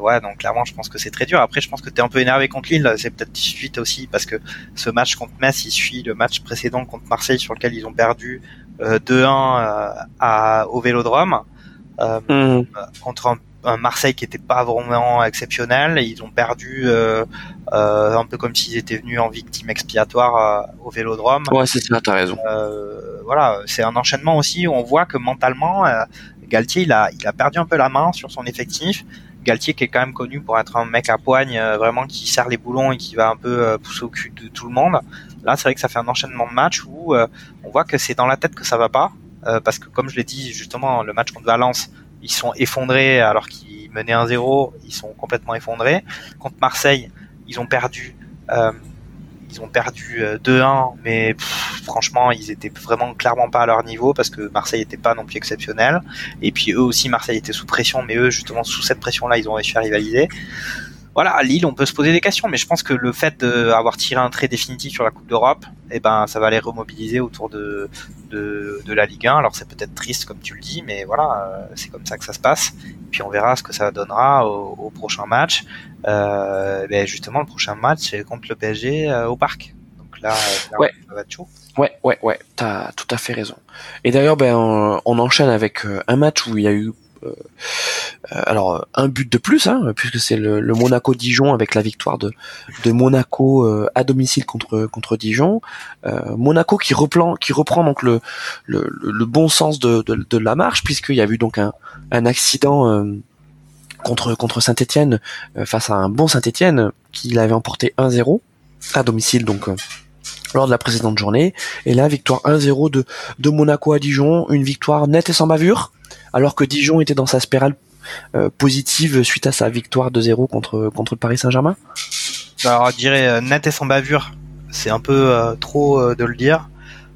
ouais, donc clairement, je pense que c'est très dur. Après, je pense que tu es un peu énervé contre Lille. C'est peut-être suite aussi parce que ce match contre Metz, il suit le match précédent contre Marseille sur lequel ils ont perdu euh, 2-1 euh, à, au Vélodrome euh, mmh. contre un, Marseille qui était pas vraiment exceptionnel. Ils ont perdu euh, un peu comme s'ils étaient venus en victime expiatoire au Vélodrome. Ouais, c'est ça, t'as raison. voilà, c'est un enchaînement aussi où on voit que mentalement, Galtier, il a, il a perdu un peu la main sur son effectif. Galtier qui est quand même connu pour être un mec à poigne, euh, vraiment qui serre les boulons et qui va un peu euh, pousser au cul de tout le monde. Là, c'est vrai que ça fait un enchaînement de matchs où euh, on voit que c'est dans la tête que ça va pas, parce que comme je l'ai dit justement, le match contre Valence, ils sont effondrés alors qu'ils menaient 1-0, ils sont complètement effondrés. Contre Marseille, ils ont perdu ils ont perdu 2-1, euh, mais franchement, ils étaient vraiment clairement pas à leur niveau parce que Marseille était pas non plus exceptionnel. Et puis eux aussi, Marseille était sous pression, mais eux, justement, sous cette pression-là, ils ont réussi à rivaliser. Voilà, à Lille, on peut se poser des questions, mais je pense que le fait d'avoir tiré un trait définitif sur la Coupe d'Europe, eh ben, ça va les remobiliser autour de, de, de la Ligue 1. Alors c'est peut-être triste, comme tu le dis, mais voilà, euh, c'est comme ça que ça se passe. Et puis on verra ce que ça donnera au, au prochain match. Euh, ben justement, le prochain match, c'est contre le PSG euh, au Parc. Donc là, ouais. ça va être chaud. Ouais, ouais, ouais, t'as tout à fait raison. Et d'ailleurs, ben, on, on, enchaîne avec euh, un match où il y a eu euh, euh, alors un but de plus, hein, puisque c'est le, Monaco Dijon avec la victoire de, Monaco euh, à domicile contre Dijon. Monaco qui reprend qui donc le bon sens de, la marche puisqu'il y a eu donc un, accident contre contre Saint-Étienne face à un bon Saint-Étienne qui l'avait emporté 1-0 à domicile donc lors de la précédente journée. Et là victoire 1-0 de de Monaco à Dijon, une victoire nette et sans bavure alors que Dijon était dans sa spirale euh, positive suite à sa victoire de 0 contre, contre le Paris Saint-Germain Alors, je dirais euh, net et sans bavure, c'est un peu euh, trop de le dire,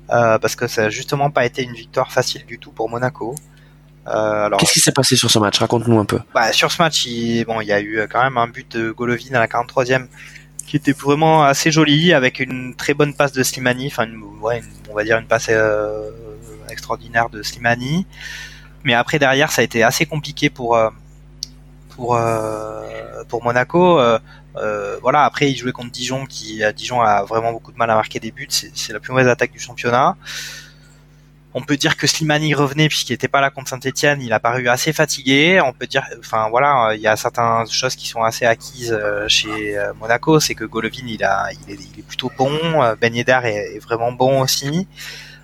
parce que ça a justement pas été une victoire facile du tout pour Monaco. Qu'est-ce qui s'est passé sur ce match? Raconte-nous un peu. Bah, sur ce match, il, bon, il y a eu quand même un but de Golovin à la 43e qui était vraiment assez joli avec une très bonne passe de Slimani, enfin ouais, on va dire une passe extraordinaire de Slimani. Mais après derrière, ça a été assez compliqué pour pour pour Monaco. voilà, après il jouait contre Dijon, qui Dijon a vraiment beaucoup de mal à marquer des buts. C'est la plus mauvaise attaque du championnat. On peut dire que Slimani revenait puisqu'il n'était pas là contre Saint-Etienne. Il a paru assez fatigué. On peut dire, enfin voilà, il y a certaines choses qui sont assez acquises euh, chez euh, Monaco. C'est que Golovin, il a, il est, plutôt bon. Euh, Ben Yedder est, vraiment bon aussi.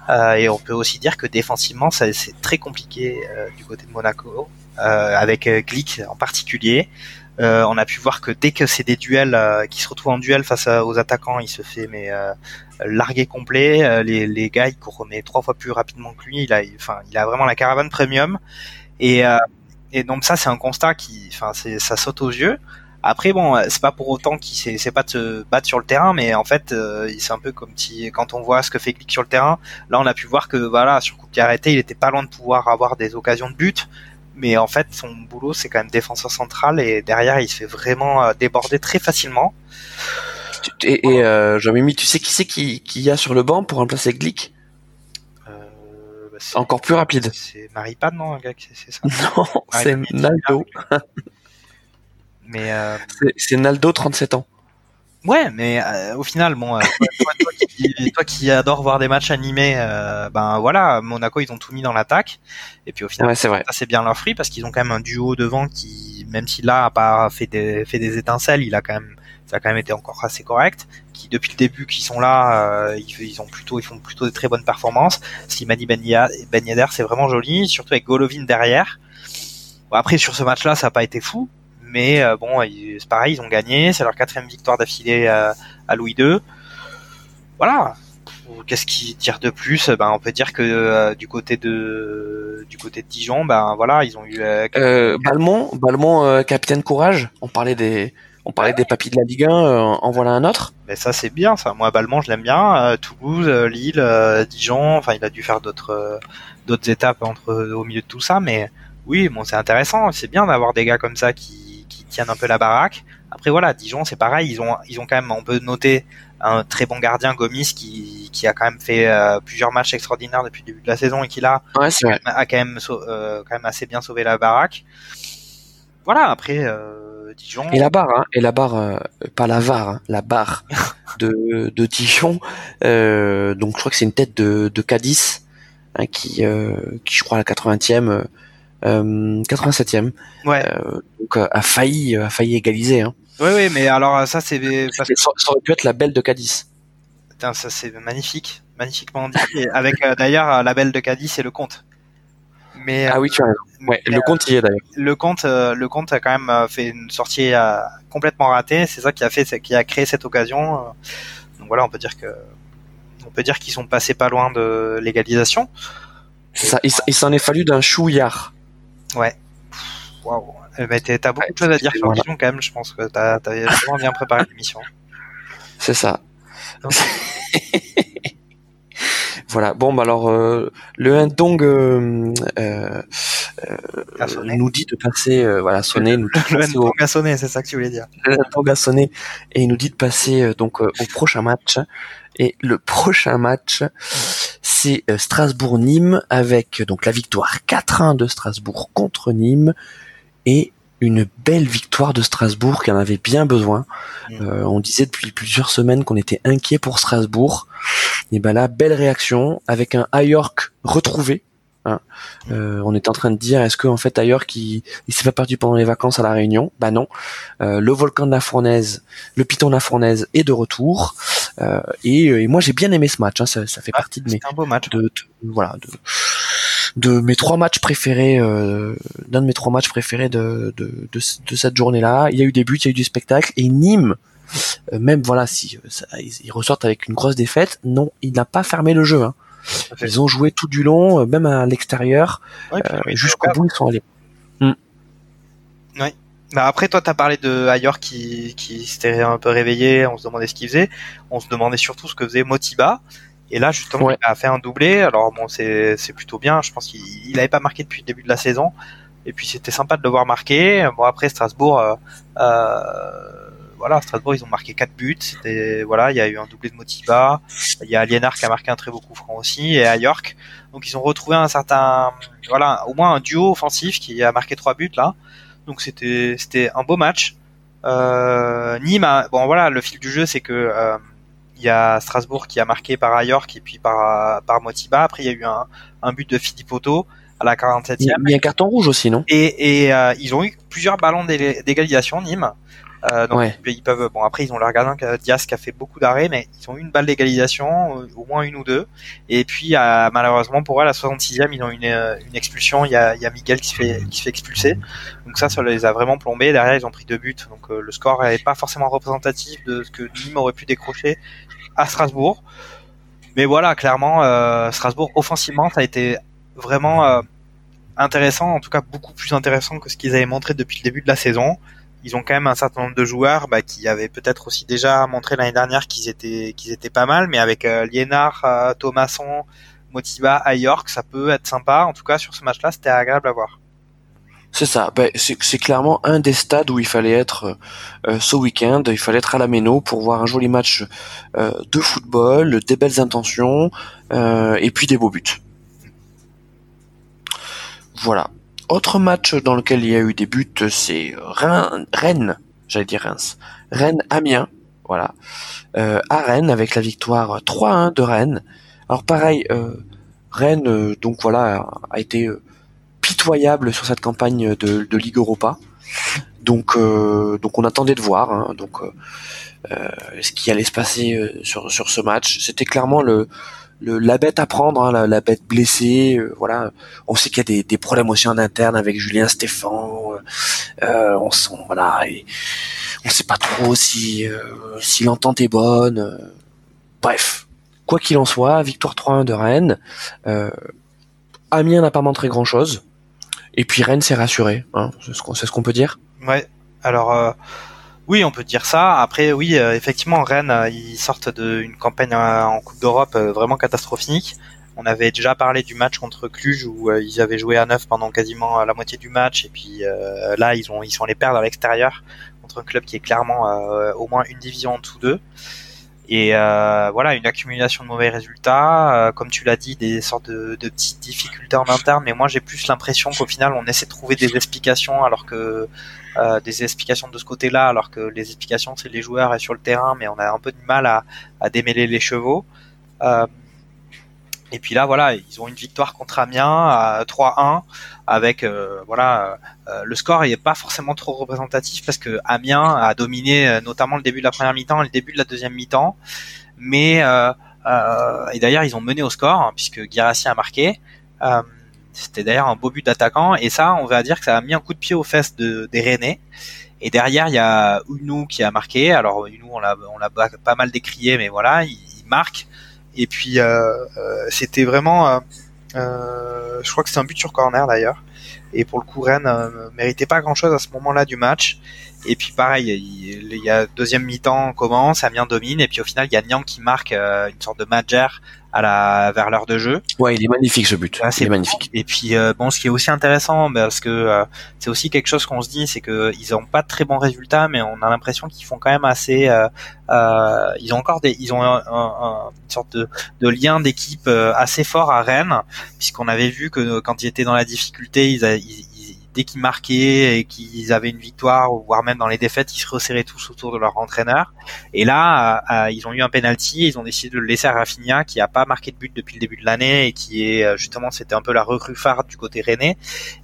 Et on peut aussi dire que défensivement, c'est très compliqué du côté de Monaco, avec Glick en particulier. Euh, on a pu voir que dès que c'est des duels euh, qui se retrouvent en duel face aux attaquants, il se fait mais euh, larguer complet. les, les gars, il courent mais trois fois plus rapidement que lui. Il a, enfin, il a vraiment la caravane premium. Et, et donc ça, c'est un constat qui, enfin, ça saute aux yeux. Après, bon, c'est pas pour autant qu'il c'est pas de se battre sur le terrain, mais en fait, c'est un peu comme si quand on voit ce que fait Click sur le terrain, là, on a pu voir que voilà, sur coup qui arrêté, il était pas loin de pouvoir avoir des occasions de but mais en fait son boulot c'est quand même défenseur central et derrière il se fait vraiment euh, déborder très facilement. Et, et euh, Jean-Mimi, tu sais qui c'est qui, qui y a sur le banc pour remplacer Glick? Euh, bah, Encore plus rapide. C'est Maripane, non, un gars, c'est ça? Non, c'est Naldo. Mais euh... c'est Naldo, 37 ans. Ouais, mais euh, au final, bon, euh, toi, qui, adore voir des matchs animés, euh, ben voilà, Monaco ils ont tout mis dans l'attaque, et puis au final, c'est vrai. c'est bien leur fruit parce qu'ils ont quand même un duo devant qui, même si là a pas fait des fait des étincelles, il a quand même, ça a quand même été encore assez correct. Qui depuis le début, qui sont là, ils, ils, ont plutôt, ils font plutôt des très bonnes performances. Slimani Ben, ben Yedder, c'est vraiment joli, surtout avec Golovin derrière. Bon, après sur ce match-là, ça n'a pas été fou, mais euh, bon, c'est pareil, ils ont gagné, c'est leur quatrième victoire d'affilée à, Louis II. Voilà. Qu'est-ce qui tire de plus? Ben, on peut dire que euh, du côté de du côté de Dijon, ben voilà, ils ont eu. Euh, Balmont, Balmont, capitaine courage. On parlait des on parlait des papis de la Ligue 1, en voilà un autre. Mais ça c'est bien, ça. Moi Balmont, je l'aime bien. Toulouse, Lille, Dijon. Enfin, il a dû faire d'autres d'autres étapes entre au milieu de tout ça, mais oui, bon, c'est intéressant. C'est bien d'avoir des gars comme ça qui tiennent un peu la baraque. Après voilà, Dijon c'est pareil, ils ont ils ont quand même on peut noter un très bon gardien Gomis qui, qui a quand même fait euh, plusieurs matchs extraordinaires depuis le début de la saison et qui là a quand même euh, quand même assez bien sauvé la baraque. Voilà, après euh, Dijon et la barre hein, et la barre pas la VAR, hein, la barre de de Dijon donc je crois que c'est une tête de de Cadiz hein, qui qui je crois à la 80e 87e. Euh, ouais. Euh, donc euh, a failli a failli égaliser. Hein. Oui oui mais alors ça c'est parce que ça, aurait pu être la belle de Cadiz. Putain ça c'est magnifique magnifiquement dit avec d'ailleurs la belle de Cadiz et le compte. Mais ah oui tu as raison. Ouais, le compte y est d'ailleurs. Le compte le compte a quand même fait une sortie complètement ratée. C'est ça qui a fait qui a créé cette occasion. Donc voilà on peut dire que on peut dire qu'ils sont passés pas loin de l'égalisation. Ça, il, s'en est fallu d'un chouillard. Ouais. Waouh. Eh ben, t'as beaucoup de choses à dire sur l'émission quand même. Je pense que t'as vraiment bien préparé l'émission. C'est ça. voilà. Bon, bah alors euh, le Hindong euh, euh, nous dit de passer, voilà, sonner. Nous le Hindong a sonné, c'est ça que tu voulais dire. Le Hindong a sonné et il nous dit de passer donc au prochain match. Et le prochain match, c'est euh, Strasbourg-Nîmes avec donc la victoire 4-1 de Strasbourg contre Nîmes et une belle victoire de Strasbourg qui en avait bien besoin. Mm. Euh, on disait depuis plusieurs semaines qu'on était inquiet pour Strasbourg. Et ben là, belle réaction avec un York retrouvé Hein. Euh, on est en train de dire est-ce qu'en fait ailleurs qui il s'est pas perdu pendant les vacances à la Réunion? Bah non. Euh, le volcan de la Fournaise, le piton de la Fournaise est de retour. Euh, et, moi j'ai bien aimé ce match. Hein. ça, fait ah, partie de mes un beau match. De, voilà de, mes trois matchs préférés, d'un de mes trois matchs préférés de, de, cette journée-là. Il y a eu des buts, il y a eu du spectacle et Nîmes. même voilà, si ils ressortent avec une grosse défaite, non, il n'a pas fermé le jeu. Hein. Ils ont joué tout du long, euh, même à l'extérieur, euh, jusqu'au bout ils sont allés. Oui. Bah après, toi, t'as parlé de ailleurs qui, qui s'était un peu réveillé, on se demandait ce qu'il faisait. On se demandait surtout ce que faisait Motiba. Et là, justement, il a fait un doublé. Alors bon, c'est, c'est plutôt bien. Je pense qu'il il avait pas marqué depuis le début de la saison. Et puis c'était sympa de le voir marquer. Bon après Strasbourg, euh, euh voilà, Strasbourg, ils ont marqué quatre buts. C'était voilà, il y a eu un doublé de Motiba. Il y a Aliénard qui a marqué un très beau coup franc aussi, et à York. Donc ils ont retrouvé un certain, voilà, au moins un duo offensif qui a marqué trois buts là. Donc c'était c'était un beau match. Euh, Nîmes, bon voilà, le fil du jeu, c'est que euh, il y a Strasbourg qui a marqué par York et puis par par Motiba. Après il y a eu un, un but de Philippe Otto à la 47e. Il y a un carton rouge aussi, non? Et, et euh, ils ont eu plusieurs ballons d'égalisation, Nîmes. Euh, donc ils peuvent. Bon après ils ont leur gardien Diaz qui a fait beaucoup d'arrêts, mais ils ont une balle d'égalisation, euh, au moins une ou deux. Et puis euh, malheureusement pour eux, à la 66e, ils ont une, une expulsion. Il y a, il y a Miguel qui se fait qui se fait expulser. Donc ça, ça les a vraiment plombés. Derrière, ils ont pris deux buts. Donc le score n'est pas forcément représentatif de ce que Nîmes aurait pu décrocher à Strasbourg. Mais voilà, clairement, Strasbourg offensivement, ça a été vraiment euh, intéressant, en tout cas beaucoup plus intéressant que ce qu'ils avaient montré depuis le début de la saison. Ils ont quand même un certain nombre de joueurs bah, qui avaient peut-être aussi déjà montré l'année dernière qu'ils étaient qu'ils étaient pas mal, mais avec euh, Liénard, euh, Thomasson, Motiva, à York, ça peut être sympa. En tout cas, sur ce match-là, c'était agréable à voir. C'est ça. Ben, c'est clairement un des stades où il fallait être euh, ce week-end. Il fallait être à la Méno pour voir un joli match de football, des belles intentions et puis des beaux buts. Voilà. Autre match dans lequel il y a eu des buts, c'est Rennes, j'allais dire Reims, Rennes-Amiens, voilà, euh, à Rennes avec la victoire 3-1 de Rennes. Alors pareil, euh, Rennes, euh, donc voilà, a été pitoyable sur cette campagne de, Ligue Europa. Donc, donc on attendait de voir, hein, donc ce qui allait se passer sur sur ce match. C'était clairement le la bête à prendre, hein, la, bête blessée, euh, voilà. On sait qu'il y a des, problèmes aussi en interne avec Julien Stéphan. Euh, euh, on sent, voilà, et on sait pas trop si si l'entente est bonne. bref, quoi qu'il en soit, victoire 3-1 de Rennes. Amiens n'a pas montré grand chose. Et puis Rennes s'est rassuré, hein, c'est ce qu'on peut dire. Ouais. Alors oui, on peut dire ça. Après, oui, euh, effectivement, Rennes, euh, ils sortent d'une campagne euh, en Coupe d'Europe vraiment catastrophique. On avait déjà parlé du match contre Cluj où ils avaient joué à neuf pendant quasiment la moitié du match et puis là ils ont ils sont allés perdre à l'extérieur contre un club qui est clairement au moins une division en dessous d'eux. Et voilà, une accumulation de mauvais résultats, comme tu l'as dit, des sortes de, de, petites difficultés en interne. Mais moi, j'ai plus l'impression qu'au final, on essaie de trouver des explications, alors que euh, des explications de ce côté-là, alors que les explications c'est les joueurs et sur le terrain, mais on a un peu de mal à, démêler les chevaux. Euh, et puis là, voilà, ils ont une victoire contre Amiens à 3-1 avec euh, voilà le score il est pas forcément trop représentatif parce que Amiens a dominé notamment le début de la première mi-temps et le début de la deuxième mi-temps, mais et d'ailleurs ils ont mené au score hein, puisque Guirassi a marqué. C'était d'ailleurs un beau but d'attaquant et ça, on va dire que ça a mis un coup de pied aux fesses de, des Rennais. Et derrière, il y a Unou qui a marqué. Alors Unou, on l'a, on l'a pas mal décrié, mais voilà, il, marque. Et puis euh, euh, c'était vraiment, euh, je crois que c'est un but sur corner d'ailleurs. Et pour le coup, Rennes méritait pas grand-chose à ce moment-là du match. Et puis pareil, il, y a deuxième mi-temps commence, Amiens domine, et puis au final, il y a Niang qui marque une sorte de major à la vers l'heure de jeu. Ouais, il est magnifique ce but. c'est magnifique. Et puis euh, bon, ce qui est aussi intéressant, bah, parce que euh, c'est aussi quelque chose qu'on se dit, c'est que ils ont pas de très bons résultats, mais on a l'impression qu'ils font quand même assez. Euh, euh ils ont encore des, ils ont un, un, une sorte de, de lien d'équipe assez fort à Rennes, puisqu'on avait vu que quand ils étaient dans la difficulté, ils, ils dès qu'ils marquaient et qu'ils avaient une victoire, voire même dans les défaites, ils se resserraient tous autour de leur entraîneur. Et là, euh, euh, ils ont eu un penalty, ils ont décidé de le laisser à Rafinha, qui a pas marqué de but depuis le début de l'année et qui est euh, justement, c'était un peu la recrue phare du côté rennais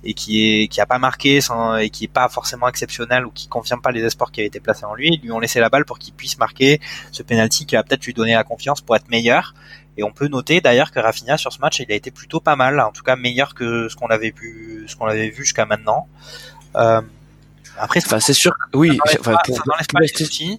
et qui est qui a pas marqué sans, et qui est pas forcément exceptionnel ou qui confirme pas les espoirs qui avaient été placés en lui. Ils lui ont laissé la balle pour qu'il puisse marquer ce penalty qui va peut-être lui donner la confiance pour être meilleur. Et on peut noter d'ailleurs que Rafinha sur ce match, il a été plutôt pas mal, en tout cas meilleur que ce qu'on avait vu, ce qu'on avait vu jusqu'à maintenant. Euh, après, enfin, c'est sûr. Oui, enfin, pour, aussi.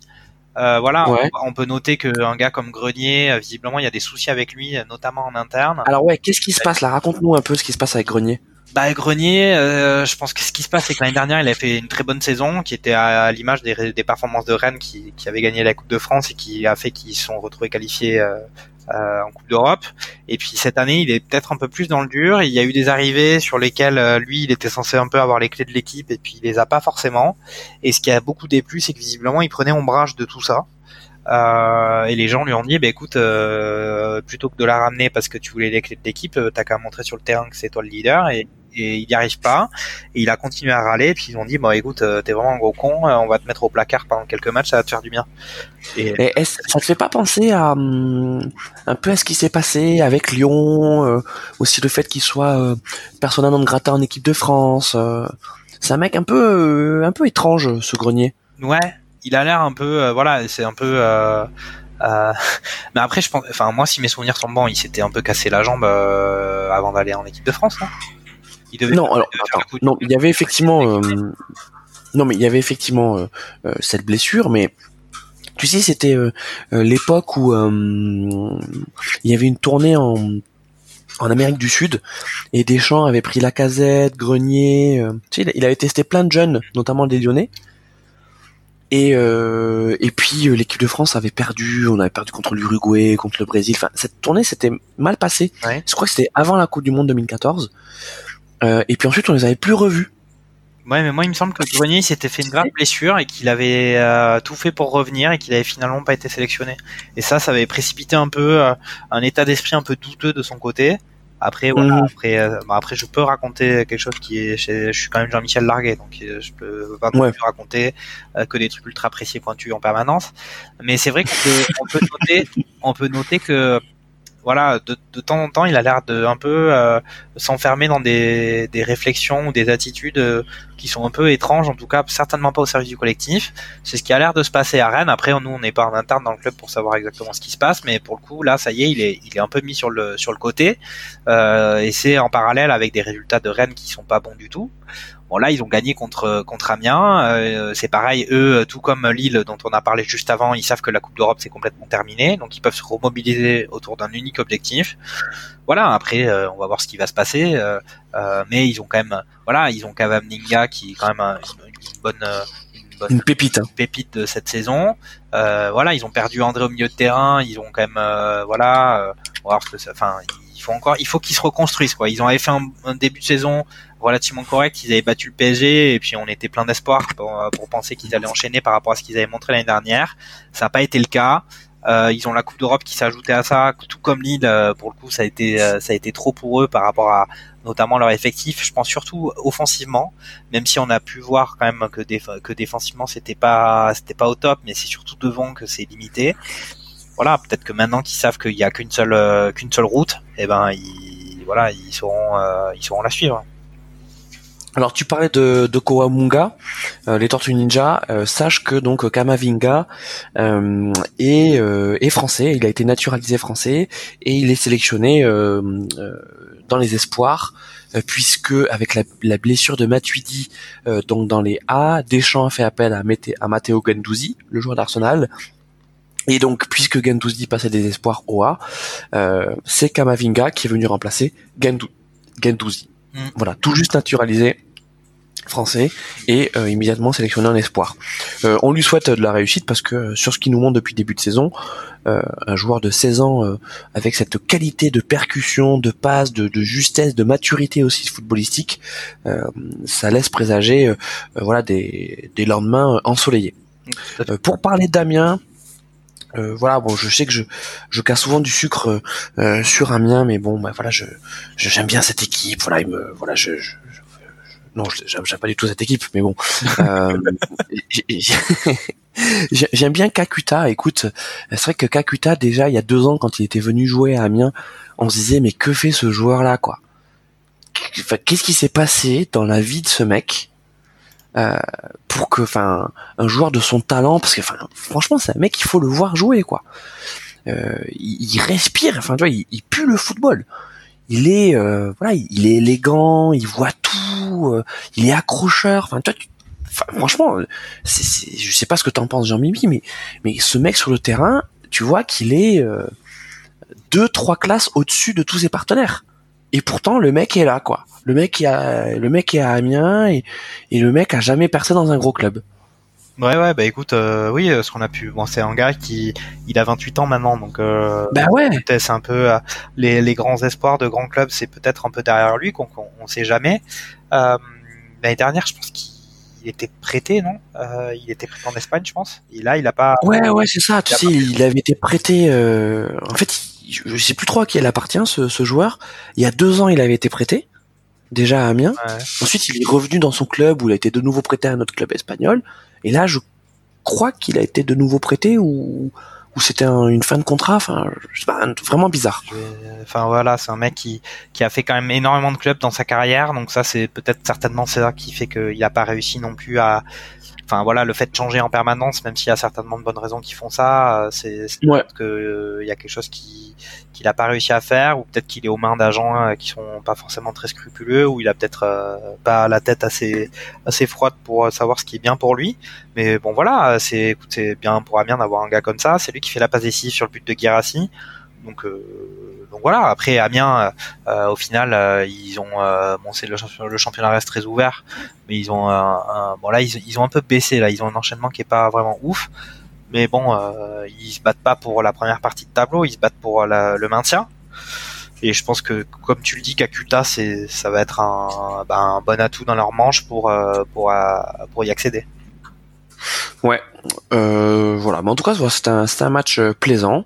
Euh, voilà, on, peut noter qu'un gars comme Grenier, euh, visiblement, il y a des soucis avec lui, notamment en interne. Alors ouais, qu'est-ce qui se passe là? Raconte-nous un peu ce qui se passe avec Grenier. Bah Grenier, euh, je pense que ce qui se passe, c'est que l'année dernière, il a fait une très bonne saison, qui était à, l'image des, des, performances de Rennes, qui, qui avait gagné la Coupe de France et qui a fait qu'ils sont retrouvés qualifiés euh, en Coupe d'Europe. Et puis cette année, il est peut-être un peu plus dans le dur. Il y a eu des arrivées sur lesquelles euh, lui, il était censé un peu avoir les clés de l'équipe et puis il les a pas forcément. Et ce qui a beaucoup déplu, c'est que visiblement, il prenait ombrage de tout ça. Euh, et les gens lui ont dit, bah, écoute, euh, plutôt que de la ramener parce que tu voulais les clés de l'équipe, t'as qu'à montrer sur le terrain que c'est toi le leader. Et et il n'y arrive pas. Et il a continué à râler. Puis ils ont dit bon écoute, euh, t'es vraiment un gros con. Euh, on va te mettre au placard pendant quelques matchs, ça va te faire du bien. Et, ça te fait pas penser à hum, un peu à ce qui s'est passé avec Lyon, euh, aussi le fait qu'il soit euh, persona non grata en équipe de France. c'est un mec un peu un peu étrange ce Grenier. Ouais, il a l'air un peu voilà, c'est un peu. Euh, mais après, je pense, enfin moi, si mes souvenirs sont bons, il s'était un peu cassé la jambe avant d'aller en équipe de France. Hein non, alors, non, il y avait effectivement, euh, non, mais il y avait effectivement euh, euh, cette blessure, mais tu sais, c'était l'époque où il y avait une tournée en en Amérique du Sud et Deschamps avait pris la casette, Grenier, tu sais, il avait testé plein de jeunes, notamment des Lyonnais. Et, et puis l'équipe de France avait perdu, on avait perdu contre l'Uruguay, contre le Brésil. Enfin, cette tournée s'était mal passée. Je crois que c'était avant la Coupe du Monde 2014. Euh, et puis ensuite, on les avait plus revus. Ouais, mais moi, il me semble que Grenier s'était fait une grave blessure et qu'il avait euh, tout fait pour revenir et qu'il avait finalement pas été sélectionné. Et ça, ça avait précipité un peu euh, un état d'esprit un peu douteux de son côté. Après, voilà, mhm. après, bah, après, je peux raconter quelque chose qui est, je suis quand même Jean-Michel Larguet, donc je peux pas plus raconter que des trucs ultra précis pointus en permanence. Mais c'est vrai qu'on peut, on peut noter, on peut noter que voilà, de, de, temps en temps, il a l'air de un peu euh, s'enfermer dans des, des, réflexions ou des attitudes euh, qui sont un peu étranges, en tout cas certainement pas au service du collectif. C'est ce qui a l'air de se passer à Rennes. Après, nous, on n'est pas en interne dans le club pour savoir exactement ce qui se passe, mais pour le coup, là, ça y est, il est, il est un peu mis sur le sur le côté, euh, et c'est en parallèle avec des résultats de Rennes qui sont pas bons du tout. Bon là, ils ont gagné contre contre Amiens. Euh, c'est pareil, eux, tout comme Lille dont on a parlé juste avant, ils savent que la Coupe d'Europe c'est complètement terminé, donc ils peuvent se remobiliser autour d'un unique objectif. Voilà. Après, euh, on va voir ce qui va se passer, euh, mais ils ont quand même, voilà, ils ont Kavamninga qui est quand même une, bonne une pépite, hein. pépite de cette saison. Euh, voilà, ils ont perdu André au milieu de terrain. Ils ont quand même, euh, voilà, on va voir ce que ça. Enfin, il faut encore, il faut qu'ils se reconstruisent quoi. Ils ont fait un, un, début de saison relativement correct. Ils avaient battu le PSG et puis on était plein d'espoir pour, euh, pour, penser qu'ils allaient enchaîner par rapport à ce qu'ils avaient montré l'année dernière. Ça n'a pas été le cas. Euh, ils ont la Coupe d'Europe qui s'ajoutait à ça, tout comme Lille. Euh, pour le coup, ça a été ça a été trop pour eux par rapport à notamment leur effectif. Je pense surtout offensivement, même si on a pu voir quand même que, que défensivement c'était pas c'était pas au top, mais c'est surtout devant que c'est limité. Voilà, peut-être que maintenant qu'ils savent qu'il y a qu'une seule qu'une seule route, et eh ben ils voilà ils sauront ils sauront la suivre. Alors tu parlais de, de Kowamunga, euh, les Tortues Ninja. Euh, sache que donc Kamavinga euh, est, euh, est, français. Il a été naturalisé français et il est sélectionné dans les espoirs puisque avec la, blessure de Matuidi donc dans les A, Deschamps a fait appel à, Matteo Gendouzi, le joueur d'Arsenal. Et donc, puisque Gendouzi passait des espoirs au A, c'est Kamavinga qui est venu remplacer Gendouzi. Mm. Voilà, tout juste naturalisé français et euh, immédiatement sélectionné en espoir. Euh, on lui souhaite de la réussite parce que euh, sur ce qu'il nous montre depuis le début de saison, un joueur de 16 ans avec cette qualité de percussion, de passe, de, justesse, de maturité aussi footballistique, ça laisse présager voilà des, des lendemains ensoleillés. pour parler d'Amiens, voilà, bon, je sais que je, je casse souvent du sucre sur Amiens, mais bon, bah, voilà, je j'aime bien cette équipe. Voilà, il me, voilà, je, non, j'aime pas du tout cette équipe, mais bon. Euh, j'aime bien Kakuta. Écoute, c'est vrai que Kakuta, déjà, il y a deux ans, quand il était venu jouer à Amiens, on se disait, mais que fait ce joueur-là, quoi? Qu'est-ce qui s'est passé dans la vie de ce mec? Euh, pour que, enfin, un joueur de son talent, parce que, enfin, franchement, c'est un mec, il faut le voir jouer, quoi. Euh, il, respire, enfin, tu vois, il, pue le football il est euh, voilà, il est élégant, il voit tout, euh, il est accrocheur. Enfin, toi, franchement, c'est, c'est, je sais pas ce que t'en penses, Jean-Mimi, mais mais ce mec sur le terrain, tu vois qu'il est euh, deux, trois classes au-dessus de tous ses partenaires. Et pourtant, le mec est là, quoi. Le mec est à, le mec est à Amiens et, et le mec a jamais percé dans un gros club. Ouais, ouais, bah écoute, euh, oui, ce qu'on a pu, bon, c'est un gars qui, il a 28 ans maintenant, donc euh, bah ouais, c'est un peu les, les grands espoirs de grands clubs, c'est peut-être un peu derrière lui, qu'on on, sait jamais. L'année dernière, je pense qu'il était prêté, non? Il était prêté en Espagne, je pense. Et là, il a pas. Ouais, ouais, c'est ça. Tu sais, il avait été prêté. En fait, je sais plus trop à qui elle appartient, ce, ce joueur. Il y a deux ans, il avait été prêté déjà à Amiens. Ensuite, il est revenu dans son club où il a été de nouveau prêté à un autre club espagnol. Et là, je crois qu'il a été de nouveau prêté ou, ou c'était une fin de contrat. Enfin, je pas, vraiment bizarre. Enfin voilà, c'est un mec qui, qui a fait quand même énormément de clubs dans sa carrière. Donc ça, c'est peut-être certainement ça qui fait qu'il n'a pas réussi non plus à enfin voilà, le fait de changer en permanence, même s'il y a certainement de bonnes raisons qui font ça, euh, c'est peut-être que euh, il y a quelque chose qui qu'il a pas réussi à faire, ou peut-être qu'il est aux mains d'agents euh, qui sont pas forcément très scrupuleux, ou il a peut-être pas la tête assez assez froide pour savoir ce qui est bien pour lui. Mais bon voilà, c'est c'est bien pour Amiens d'avoir un gars comme ça. C'est lui qui fait la passe décisive sur le but de Guérassi. Donc donc voilà. Après Amiens, euh, au final, euh, ils ont euh, bon, c'est le, le, championnat reste très ouvert, mais ils ont un, bon là ils, ils, ont un peu baissé là. Ils ont un enchaînement qui est pas vraiment ouf, mais bon, ils se battent pas pour la première partie de tableau, ils se battent pour le maintien. Et je pense que, comme tu le dis, Kakuta, c'est, ça va être un, ben, un bon atout dans leur manche pour, pour, pour y accéder. Ouais, euh, voilà. Mais en tout cas, c'était un, match euh, plaisant.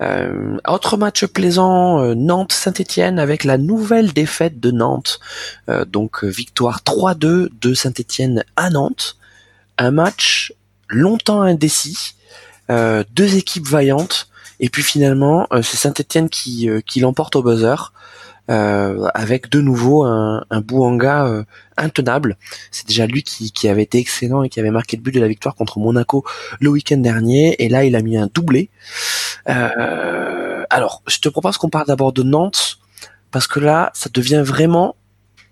Euh, autre match plaisant, euh, Nantes-Saint-Etienne avec la nouvelle défaite de Nantes. Euh, donc victoire 3-2 de Saint-Etienne à Nantes. Un match longtemps indécis. deux équipes vaillantes. Et puis finalement, c'est Saint-Etienne qui, qui l'emporte au buzzer. Euh, avec de nouveau un, un Bouanga euh, intenable. C'est déjà lui qui, qui, avait été excellent et qui avait marqué le but de la victoire contre Monaco le week-end dernier. Et là, il a mis un doublé. Euh, alors, je te propose qu'on parle d'abord de Nantes, parce que là, ça devient vraiment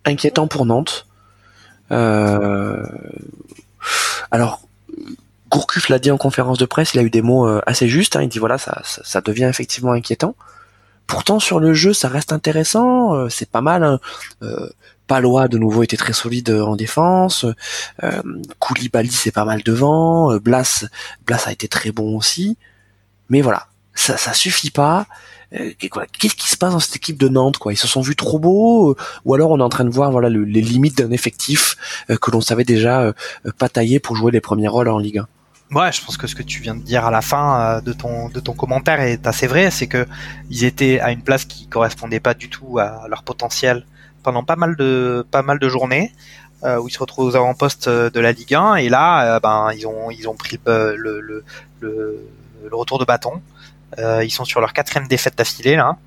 inquiétant pour Nantes. Euh, alors, Gourcuff l'a dit en conférence de presse, il a eu des mots assez justes. Hein, il dit voilà, ça, ça, devient effectivement inquiétant. Pourtant sur le jeu, ça reste intéressant, euh, c'est pas mal. Hein. Euh, Palois de nouveau était très solide en défense. Euh, Koulibaly c'est pas mal devant. Euh, Blas, Blas a été très bon aussi. Mais voilà, ça, ça suffit pas. Qu'est-ce qui se passe dans cette équipe de Nantes quoi? Ils se sont vus trop beaux ou alors on est en train de voir voilà les limites d'un effectif que l'on savait déjà pas tailler pour jouer les premiers rôles en Ligue 1. Ouais, je pense que ce que tu viens de dire à la fin euh, de ton de ton commentaire est assez vrai, c'est que ils étaient à une place qui correspondait pas du tout à leur potentiel pendant pas mal de pas mal de journées euh, où ils se retrouvent aux avant-postes euh, de la Ligue 1 et là ben ils ont ils ont pris le le, le, le, retour de bâton. ils sont sur leur quatrième défaite d'affilée là.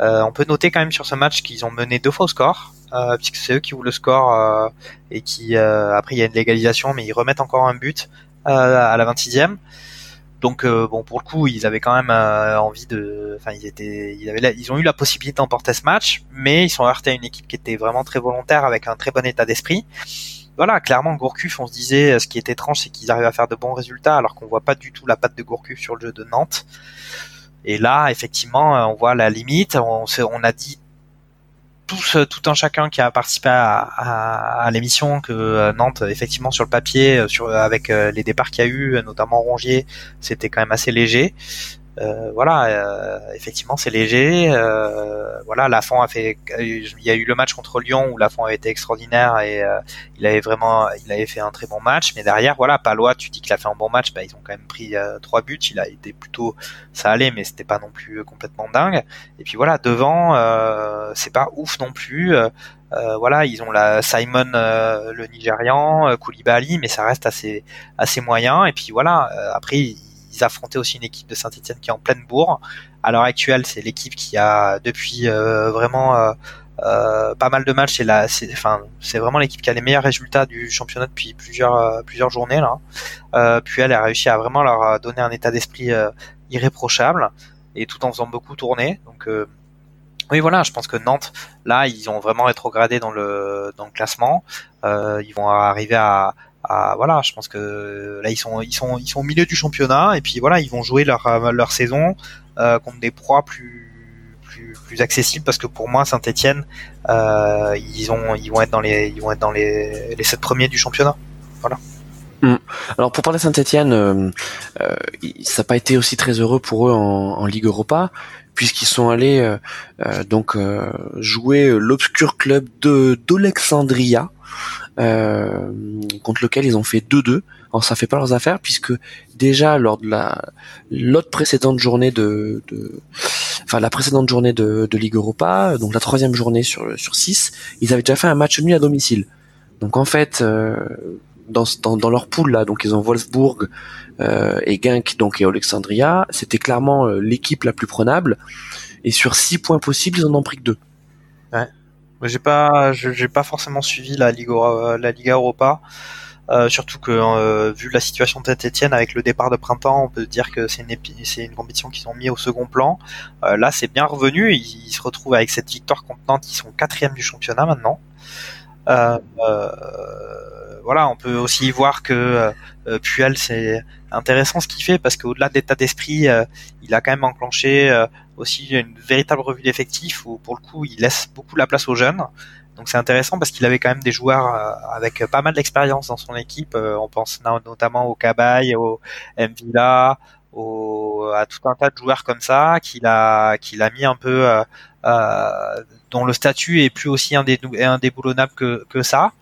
on peut noter quand même sur ce match qu'ils ont mené deux fois au score, puisque c'est eux qui ouvrent le score et qui après il y a une légalisation, mais ils remettent encore un but à la 26e. Donc euh, bon pour le coup ils avaient quand même euh, envie de, enfin ils étaient, ils avaient, ils ont eu la possibilité d'emporter ce match, mais ils sont heurtés à une équipe qui était vraiment très volontaire avec un très bon état d'esprit. Voilà, clairement Gourcuff, on se disait, euh, ce qui est étrange, c'est qu'ils arrivent à faire de bons résultats alors qu'on voit pas du tout la patte de Gourcuff sur le jeu de Nantes. Et là, effectivement, on voit la limite. On, on a dit tous, euh, tout un chacun qui a participé à, à, l'émission que euh, Nantes, effectivement, sur le papier, euh, avec les départs qu'il y a eu, notamment Rongier, c'était quand même assez léger. Euh, voilà, euh, effectivement, c'est léger. Euh, voilà, Lafont a fait. Il y a eu le match contre Lyon où Lafont avait été extraordinaire et il avait vraiment, il avait fait un très bon match. Mais derrière, voilà, Palois, tu dis qu'il a fait un bon match, bah, ils ont quand même pris trois buts. Il a été plutôt, ça allait, mais c'était pas non plus complètement dingue. Et puis voilà, devant, c'est pas ouf non plus. voilà, ils ont la Simon, le Nigérian, Koulibaly, mais ça reste assez assez moyen. Et puis voilà, après affrontaient aussi une équipe de Saint-Etienne qui est en pleine bourre. À l'heure actuelle, c'est l'équipe qui a depuis euh, vraiment euh, euh, pas mal de matchs. C'est la, enfin, c'est vraiment l'équipe qui a les meilleurs résultats du championnat depuis plusieurs plusieurs journées là. puis elle a réussi à vraiment leur donner un état d'esprit irréprochable et tout en faisant beaucoup tourner. Donc oui, voilà, je pense que Nantes, là, ils ont vraiment rétrogradé dans le dans le classement. ils vont arriver à, voilà, je pense que là ils sont ils sont ils sont au milieu du championnat et puis voilà ils vont jouer leur leur saison euh, contre des proies plus plus plus accessibles parce que pour moi Saint-Étienne euh, ils ont ils vont être dans les ils vont être dans les les sept premiers du championnat. Voilà. Mm. Alors pour parler de Saint-Etienne, euh, euh, ça n'a pas été aussi très heureux pour eux en, Ligue Europa, puisqu'ils sont allés euh, euh donc euh, jouer l'obscur club de d'Alexandria, contre lequel ils ont fait 2-2. Alors ça fait pas leurs affaires, puisque déjà lors de la l'autre précédente journée de, de, enfin la précédente journée de, de Ligue Europa, donc la troisième journée sur sur six, ils avaient déjà fait un match nul à domicile. Donc en fait, euh, dans, dans, dans, leur poule là, donc ils ont Wolfsburg euh, et Genk donc et Alexandria, c'était clairement euh, l'équipe la plus prenable. Et sur six points possibles, ils en ont pris que deux. Ouais. J'ai pas, j'ai pas forcément suivi la Liga, la Liga Europa. Euh, surtout que euh, vu la situation de Saint-Etienne avec le départ de printemps, on peut dire que c'est une, c'est une compétition qu'ils ont mis au second plan. Euh, là, c'est bien revenu. Ils, ils, se retrouvent avec cette victoire contenante. Ils sont quatrième du championnat maintenant. Euh, voilà, on peut aussi voir que euh, euh, Puel, c'est intéressant ce qu'il fait parce qu'au-delà de l'état d'esprit, euh, il a quand même enclenché aussi une véritable revue d'effectifs où pour le coup, il laisse beaucoup la place aux jeunes. Donc c'est intéressant parce qu'il avait quand même des joueurs avec pas mal d'expérience dans son équipe. on pense notamment au Cabaye, au Mvila, au, à tout un tas de joueurs comme ça qu'il a qu'il a mis un peu euh, dont le statut est plus aussi indéboulonnable que, que ça.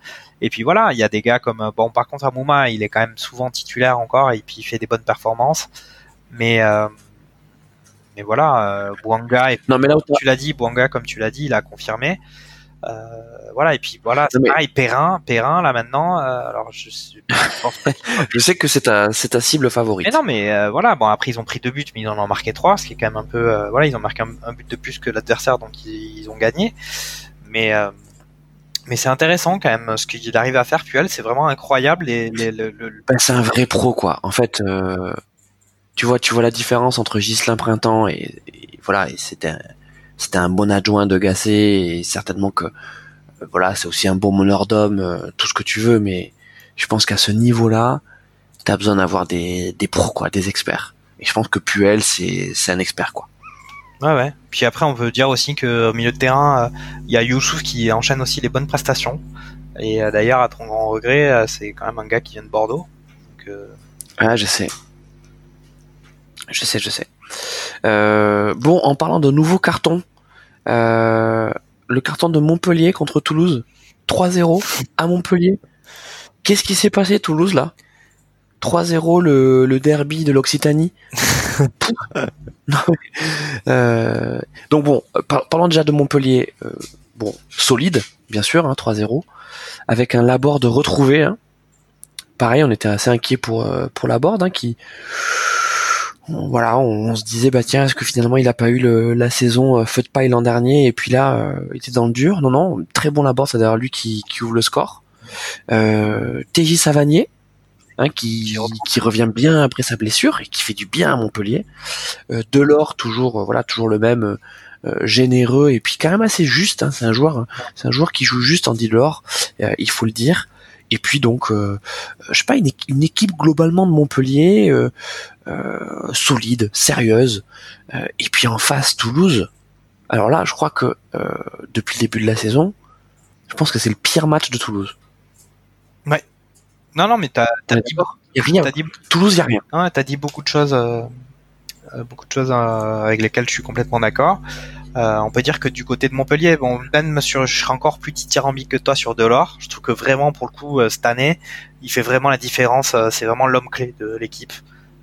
Et puis voilà, il y a des gars comme bon par contre Amouma, il est quand même souvent titulaire encore et puis il fait des bonnes performances. Mais euh, mais voilà, euh, Bouanga, et, non mais là tu l'as dit, Bouanga comme tu l'as dit, il a confirmé. Euh, voilà et puis voilà, c'est pareil, Perrin, Perrin là maintenant. Euh, alors je, je sais que c'est ta c'est ta cible favorite. Mais non mais euh, voilà, bon après ils ont pris deux buts, mais ils en ont marqué trois, ce qui est quand même un peu voilà, ils ont marqué un, but de plus que l'adversaire, donc ils, ils, ont gagné. Mais mais c'est intéressant quand même ce qu'il arrive à faire Puel c'est vraiment incroyable et le, le... Ben, c'est un vrai pro quoi en fait tu vois tu vois la différence entre Gislain Printemps et, et voilà et c'était c'était un bon adjoint de Gassé et certainement que euh, voilà c'est aussi un bon meneur d'homme euh, tout ce que tu veux mais je pense qu'à ce niveau là t'as besoin d'avoir des des pros quoi des experts et je pense que Puel c'est c'est un expert quoi Ouais, ouais. Puis après, on peut dire aussi que au milieu de terrain, il y a Youssouf qui enchaîne aussi les bonnes prestations. Et d'ailleurs, à ton grand regret, c'est quand même un gars qui vient de Bordeaux. Donc, Ah, je sais. Je sais, je sais. Euh, bon, en parlant de nouveaux cartons, euh, le carton de Montpellier contre Toulouse, 3-0 à Montpellier. Qu'est-ce qui s'est passé Toulouse là? 3-0 le, le derby de l'Occitanie. euh, donc bon, parlons déjà de Montpellier. Euh, bon, solide, bien sûr, hein, 3-0, avec un Laborde de retrouvé. Hein. Pareil, on était assez inquiet pour pour Laborde, hein, qui voilà, on, se disait bah tiens, est-ce que finalement il a pas eu la saison euh, feu de paille l'an dernier? Et puis là euh, il était dans le dur. Non non, très bon Laborde, c'est d'ailleurs lui qui, qui ouvre le score. Euh, TJ Savanier, hein, qui, qui revient bien après sa blessure et qui fait du bien à Montpellier. Euh, Delors toujours euh, voilà toujours le même généreux et puis quand même assez juste. Hein, c'est un joueur hein, c'est un joueur qui joue juste en Delors, euh, il faut le dire. Et puis donc euh, je sais pas une, une, équipe globalement de Montpellier solide, sérieuse. et puis en face Toulouse. Alors là, je crois que depuis le début de la saison, je pense que c'est le pire match de Toulouse. Ouais, non, non, mais t'as as dit, y a rien. As dit, Toulouse, y a rien. Ouais, t'as dit beaucoup de choses, euh, beaucoup de choses euh, avec lesquelles je suis complètement d'accord. Euh, on peut dire que du côté de Montpellier, bon, Ben, sur, je serais encore plus dithyrambique que toi sur Delors. Je trouve que vraiment, pour le coup, cette année, il fait vraiment la différence. c'est vraiment l'homme clé de l'équipe.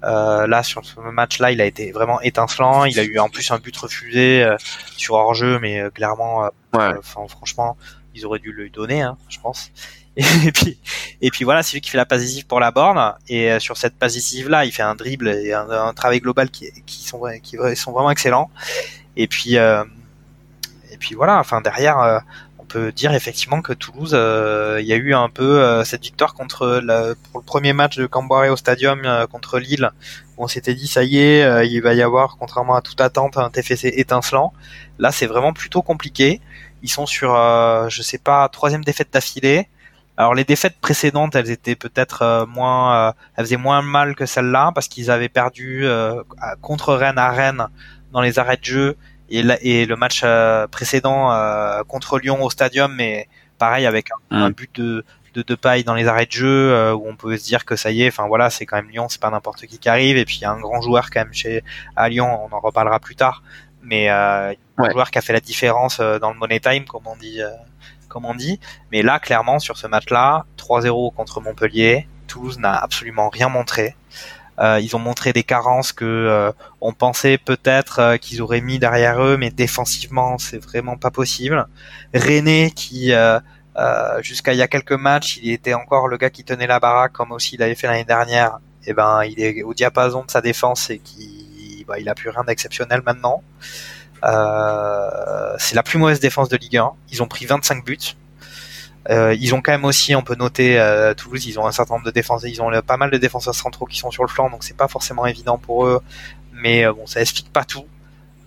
là, sur ce match-là, il a été vraiment étincelant. Il a eu en plus un but refusé sur hors-jeu, mais clairement, ouais. franchement, ils auraient dû lui donner, hein, je pense. Et puis, et puis voilà, c'est lui qui fait la passe décisive pour la borne. Et euh, sur cette passe décisive là, il fait un dribble et un, un travail global qui, qui, sont qui sont vraiment excellents. Et puis, euh, et puis voilà. Enfin derrière, euh, on peut dire effectivement que Toulouse, euh, il y a eu un peu cette victoire contre la, pour le premier match de Camboiré au Stadium contre Lille. Où on s'était dit ça y est, il va y avoir, contrairement à toute attente, un TFC étincelant. Là, c'est vraiment plutôt compliqué. Ils sont sur, je sais pas, troisième défaite d'affilée. Alors les défaites précédentes, elles étaient peut-être moins, euh, elles faisaient moins mal que celle-là parce qu'ils avaient perdu euh, contre Rennes à Rennes dans les arrêts de jeu et, et le match précédent contre Lyon au Stadium, mais pareil avec un, mm. but de, de, de paille dans les arrêts de jeu où on peut se dire que ça y est, enfin voilà, c'est quand même Lyon, c'est pas n'importe qui qui arrive. Et puis il y a un grand joueur quand même chez à Lyon, on en reparlera plus tard. Mais un joueur qui a fait la différence dans le money time, comme on dit, comme on dit. Mais là, clairement, sur ce match-là, 3-0 contre Montpellier, Toulouse n'a absolument rien montré. Euh, ils ont montré des carences que euh, on pensait peut-être euh, qu'ils auraient mis derrière eux, mais défensivement, c'est vraiment pas possible. René, qui jusqu'à il y a quelques matchs, il était encore le gars qui tenait la baraque, comme aussi il avait fait l'année dernière. Et eh ben, il est au diapason de sa défense et qui, bah, il a plus rien d'exceptionnel maintenant. c'est la plus mauvaise défense de Ligue 1. Ils ont pris 25 buts. Euh, ils ont quand même aussi, on peut noter, euh, Toulouse, ils ont un certain nombre de défenseurs, ils ont pas mal de défenseurs centraux qui sont sur le flanc, donc c'est pas forcément évident pour eux, mais euh, bon, ça explique pas tout.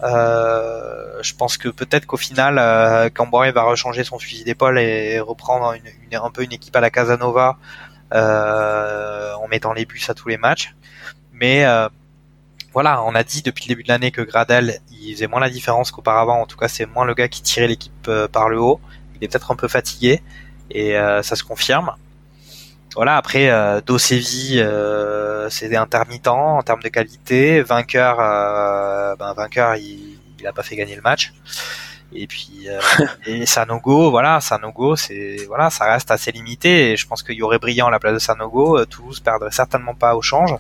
Euh, je pense que peut-être qu'au final, euh, Camboré va rechanger son fusil d'épaule et reprendre un peu une équipe à la Casanova en mettant les bus à tous les matchs. Mais voilà, on a dit depuis le début de l'année que Gradel, il faisait moins la différence qu'auparavant. En tout cas, c'est moins le gars qui tirait l'équipe par le haut. Il est peut-être un peu fatigué et euh, ça se confirme. Voilà, après euh, Dosevi, euh, c'est intermittent en termes de qualité. Vainqueur, euh, ben, vainqueur, il, il a pas fait gagner le match. Et puis euh, et Sanogo, voilà, Sanogo, c'est voilà, ça reste assez limité. Et je pense qu'il y aurait brillant à la place de Sanogo. Euh, Toulouse perdrait certainement pas au change.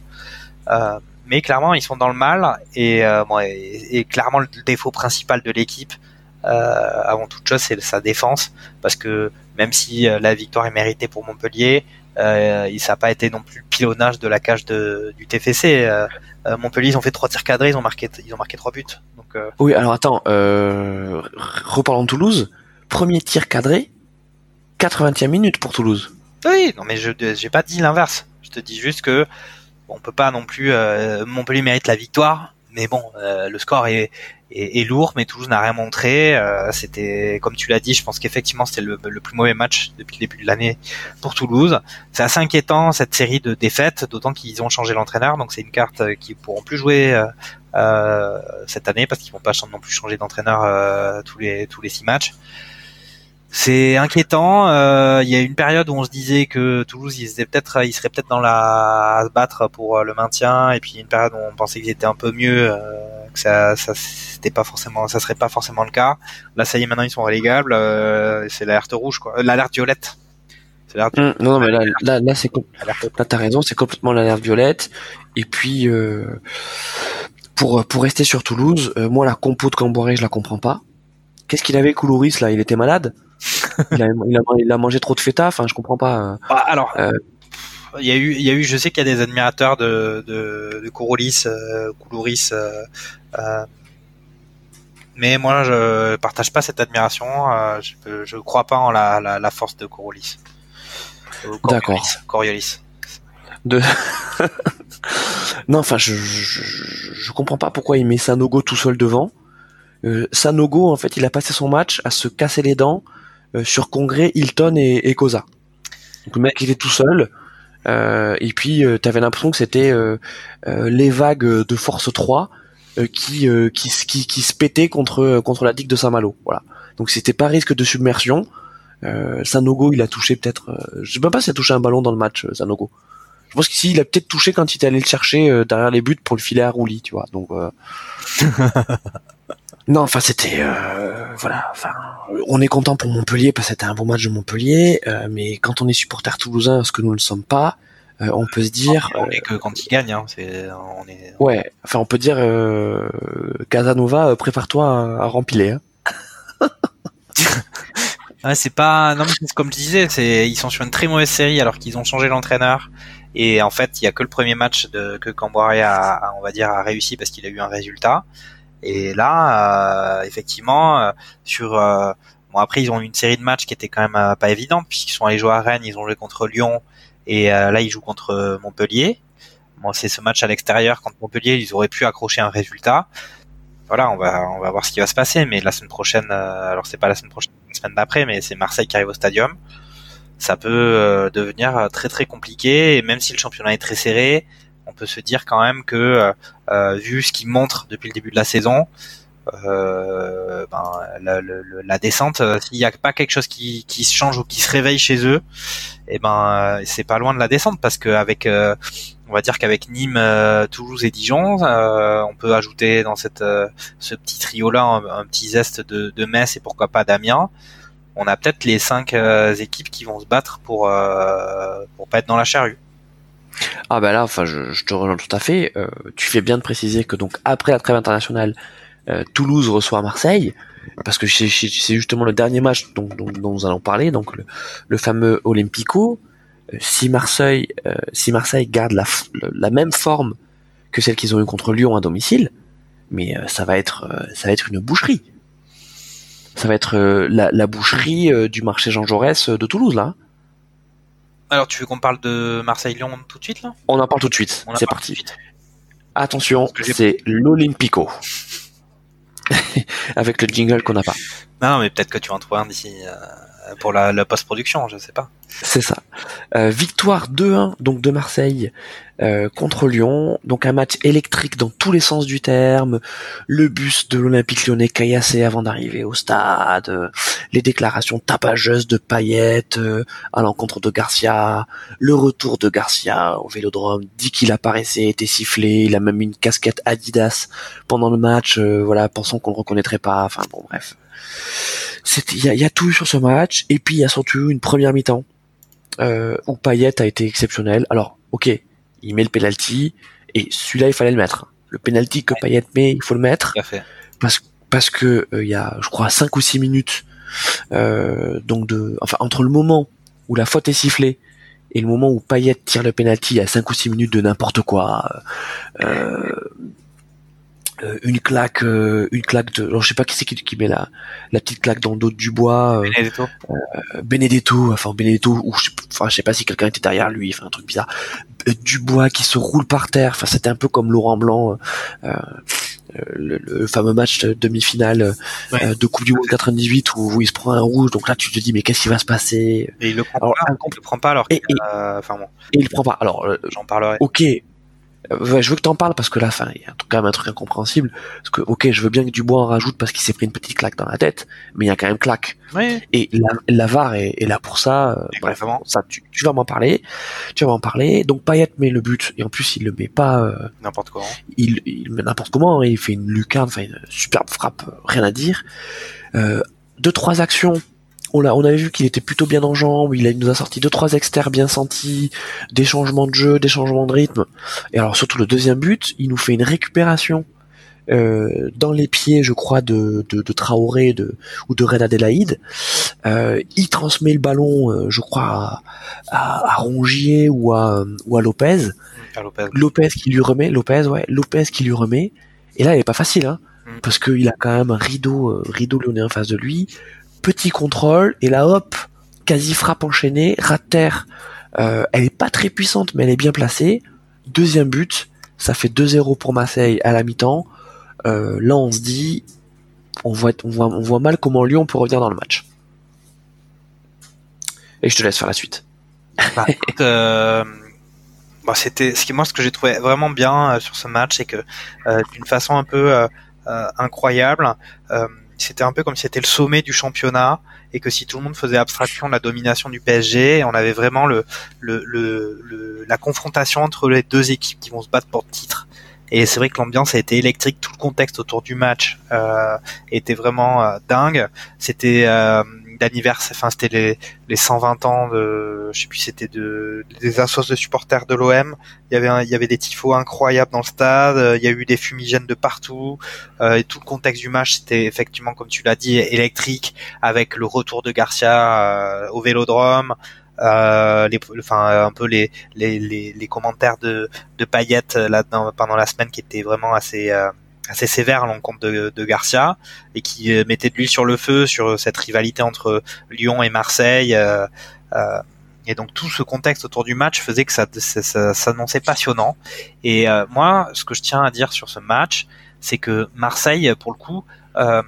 Euh, mais clairement, ils sont dans le mal. Et, bon, et, et clairement, le défaut principal de l'équipe, euh, avant toute chose, c'est sa défense, parce que même si euh, la victoire est méritée pour Montpellier, euh, ça n'a pas été non plus le pilonnage de la cage de, du TFC. Montpellier, ils ont fait trois tirs cadrés, ils ont marqué, ils ont marqué trois buts. Donc, Oui, alors attends, euh, reparlons de Toulouse. Premier tir cadré, 80e minute pour Toulouse. Oui, non mais je j'ai pas dit l'inverse. Je te dis juste que on peut pas non plus. Montpellier mérite la victoire, mais bon, le score est, est, lourd, mais Toulouse n'a rien montré. Euh, c'était, comme tu l'as dit, je pense qu'effectivement c'était le, plus mauvais match depuis le début de l'année pour Toulouse. C'est assez inquiétant cette série de défaites, d'autant qu'ils ont changé l'entraîneur, donc c'est une carte qu'ils pourront plus jouer euh, euh, cette année parce qu'ils vont pas non plus changer d'entraîneur tous les tous les six matchs. C'est inquiétant. Il y a une période où on se disait que Toulouse, ils étaient peut-être, ils seraient peut-être dans la à se battre pour le maintien, et puis une période où on pensait qu'ils étaient un peu mieux ça, ça c'était pas forcément, ça serait pas forcément le cas. Là, ça y est, maintenant ils sont relégables. Euh, c'est l'alerte rouge, quoi. Euh, l'alerte violette. Mmh, non, non, mais là, là, là, c'est là, t'as raison, c'est complètement l'alerte violette. Et puis, euh, pour pour rester sur Toulouse, euh, moi la compo de Camboiré, je la comprends pas. Qu'est-ce qu'il avait Koulouris là? Il était malade? il, a, il, a, il, a, mangé trop de feta? Enfin, je comprends pas. Bah, alors. Euh, il y a eu, il y a eu, je sais qu'il y a des admirateurs de de, de Kouroulis, euh, Koulouris, euh, euh, mais moi, je partage pas cette admiration. Euh, je, je crois pas en la, la, la force de Coriolis. D'accord. Coriolis. De... non, enfin, je, je, je, comprends pas pourquoi il met Sanogo tout seul devant. Euh, Sanogo, en fait, il a passé son match à se casser les dents euh, sur Congrès, Hilton et, et Cosa. Donc le mec, il est tout seul. Euh, et puis, euh, tu avais l'impression que c'était les vagues de Force 3 euh, qui, euh, qui, qui, qui, se pétait contre, euh, contre la digue de Saint-Malo. Voilà. Donc c'était pas risque de submersion. Euh, Sanogo, il a touché peut-être. je sais même pas s'il a touché un ballon dans le match, Sanogo. Je pense qu'ici, il a peut-être touché quand il était allé le chercher derrière les buts pour le filer à Rouli, tu vois. Donc. non, enfin c'était voilà. Enfin, on est content pour Montpellier parce que c'était un bon match de Montpellier, mais quand on est supporter toulousain, ce que nous ne sommes pas, euh, on peut se dire. On est que quand il gagne, hein, c'est, on est. Ouais, enfin on peut dire euh, Casanova, euh, prépare-toi à, à rempiler. Hein. ouais, c'est pas, non mais comme je disais, c'est, ils sont sur une très mauvaise série alors qu'ils ont changé l'entraîneur. Et en fait, il y a que le premier match de, que Camboiré a, on va dire, a réussi parce qu'il a eu un résultat. Et là, euh, effectivement, euh, sur bon après ils ont eu une série de matchs qui était quand même pas évidente puisqu'ils sont allés jouer à Rennes, ils ont joué contre Lyon, et euh, là, ils jouent contre euh, Montpellier. Bon, c'est ce match à l'extérieur contre Montpellier, ils auraient pu accrocher un résultat. Voilà, on va on va voir ce qui va se passer. Mais la semaine prochaine, euh, alors c'est pas la semaine prochaine, la semaine d'après, mais c'est Marseille qui arrive au stadium. Ça peut devenir très très compliqué. Et même si le championnat est très serré, on peut se dire quand même que vu ce qu'ils montrent depuis le début de la saison, euh, ben, la, la, descente, euh, s'il n'y a pas quelque chose qui, qui se change ou qui se réveille chez eux, et eh ben c'est pas loin de la descente parce qu'avec on va dire qu'avec Nîmes, Toulouse et Dijon, on peut ajouter dans cette ce petit trio là un, petit zeste de, de Metz et pourquoi pas d'Amiens on a peut-être les cinq équipes qui vont se battre pour pour pas être dans la charrue. Ah bah là, enfin, je, te rejoins tout à fait. Euh, tu fais bien de préciser que donc après la trêve internationale, euh, Toulouse reçoit Marseille, parce que c'est justement le dernier match dont, nous allons parler, donc le, fameux Olympico. Euh, si Marseille, si Marseille garde la, la même forme que celle qu'ils ont eu contre Lyon à domicile, mais ça va être, ça va être une boucherie. Ça va être la, la, boucherie du marché Jean Jaurès de Toulouse là. Alors, tu veux qu'on parle de Marseille-Lyon tout de suite là? On en parle tout de suite. C'est parti. Attention, c'est l'Olympico. Avec le jingle qu'on n'a pas. Non, mais peut-être que tu vas en trouver un d'ici euh, pour la, post-production, je sais pas. C'est ça. Euh, victoire 2-1 donc de Marseille euh, contre Lyon. Donc un match électrique dans tous les sens du terme. Le bus de l'Olympique lyonnais caillassé avant d'arriver au stade. les déclarations tapageuses de Payet euh, à l'encontre de Garcia. Le retour de Garcia au Vélodrome. Dit qu'il apparaissait, était sifflé. Il a même une casquette Adidas pendant le match. Voilà, pensant qu'on le reconnaîtrait pas. Enfin bon, bref. Il y a, y a tout sur ce match. Et puis il y a surtout une première mi-temps. où Payet a été exceptionnel. Alors, ok, il met le penalty et celui-là il fallait le mettre. Le penalty que Payet met, il faut le mettre parce parce que euh, il y a je crois 5 ou 6 minutes euh, donc de enfin entre le moment où la faute est sifflée et le moment où Payet tire le penalty, il y a 5 ou 6 minutes de n'importe quoi. Euh, euh, une claque, euh, une claque de, alors je sais pas qui c'est qui, qui met la, la petite claque dans le dos de Dubois. Euh, Benedetto. Benedetto, enfin Benedetto, ou je, enfin je sais pas si quelqu'un était derrière lui, enfin un truc bizarre. Dubois qui se roule par terre, enfin c'était un peu comme Laurent Blanc. Le, fameux match demi-finale de Coupe du Monde 98 où, il se prend un rouge donc là tu te dis mais qu'est-ce qui va se passer? Et il le prend alors, pas il le prend pas alors et, enfin bon et il le prend pas alors j'en parlerai ok euh, je veux que t'en parles parce que là, enfin, il y a quand même un truc incompréhensible. Parce que, ok, je veux bien que Dubois en rajoute parce qu'il s'est pris une petite claque dans la tête, mais il y a quand même claque. Et la, la VAR est, là pour ça. Euh, bref, ça, tu, vas m'en parler. Tu vas m'en parler. Donc Payet met le but et en plus il le met pas euh, n'importe comment. Il, il met n'importe comment. Hein. il fait une lucarne, enfin une superbe frappe, rien à dire. Euh, deux trois actions on, on avait vu qu'il était plutôt bien en jambes, il, nous a sorti deux trois externes bien sentis, des changements de jeu, des changements de rythme. Et alors surtout le deuxième but, il nous fait une récupération euh, dans les pieds, je crois, de, de, Traoré de, ou de Red Adelaide. Euh, il transmet le ballon, euh, je crois, à, Rongier ou à, ou à Lopez. Lopez. qui lui remet, Lopez, ouais, Lopez qui lui remet. Et là, il est pas facile, hein, mm. parce qu'il a quand même un rideau, rideau lyonnais en face de lui petit contrôle, et là hop, quasi frappe enchaînée, rat terre. Euh, elle est pas très puissante, mais elle est bien placée. Deuxième but, ça fait 2-0 pour Marseille à la mi-temps. Euh, là, on se dit, on voit, on voit, on voit mal comment Lyon peut revenir dans le match. Et je te laisse faire la suite. Bah, euh, bah, c'était ce qui moi ce que j'ai trouvé vraiment bien sur ce match, c'est que d'une façon un peu incroyable c'était un peu comme si c'était le sommet du championnat et que si tout le monde faisait abstraction de la domination du PSG, on avait vraiment le, le, la confrontation entre les deux équipes qui vont se battre pour le titre. Et c'est vrai que l'ambiance a été électrique, tout le contexte autour du match euh, était vraiment euh, dingue. C'était euh, d'anniversaire, enfin c'était les, les 120 ans de, je sais plus, c'était de des assos de supporters de l'OM. Il y avait il y avait des tifos incroyables dans le stade. Il y a eu des fumigènes de partout. Euh, et tout le contexte du match, c'était effectivement, comme tu l'as dit, électrique, avec le retour de Garcia euh, au Vélodrome. Euh, les, enfin un peu les, les, les, les commentaires de, de Payet là pendant la semaine qui étaient vraiment assez euh, assez sévère à l'encontre de, de, Garcia et qui euh, mettait de l'huile sur le feu sur cette rivalité entre Lyon et Marseille. Euh, euh, et donc tout ce contexte autour du match faisait que ça, ça, s'annonçait passionnant. Et euh, moi, ce que je tiens à dire sur ce match, c'est que Marseille, pour le coup, euh,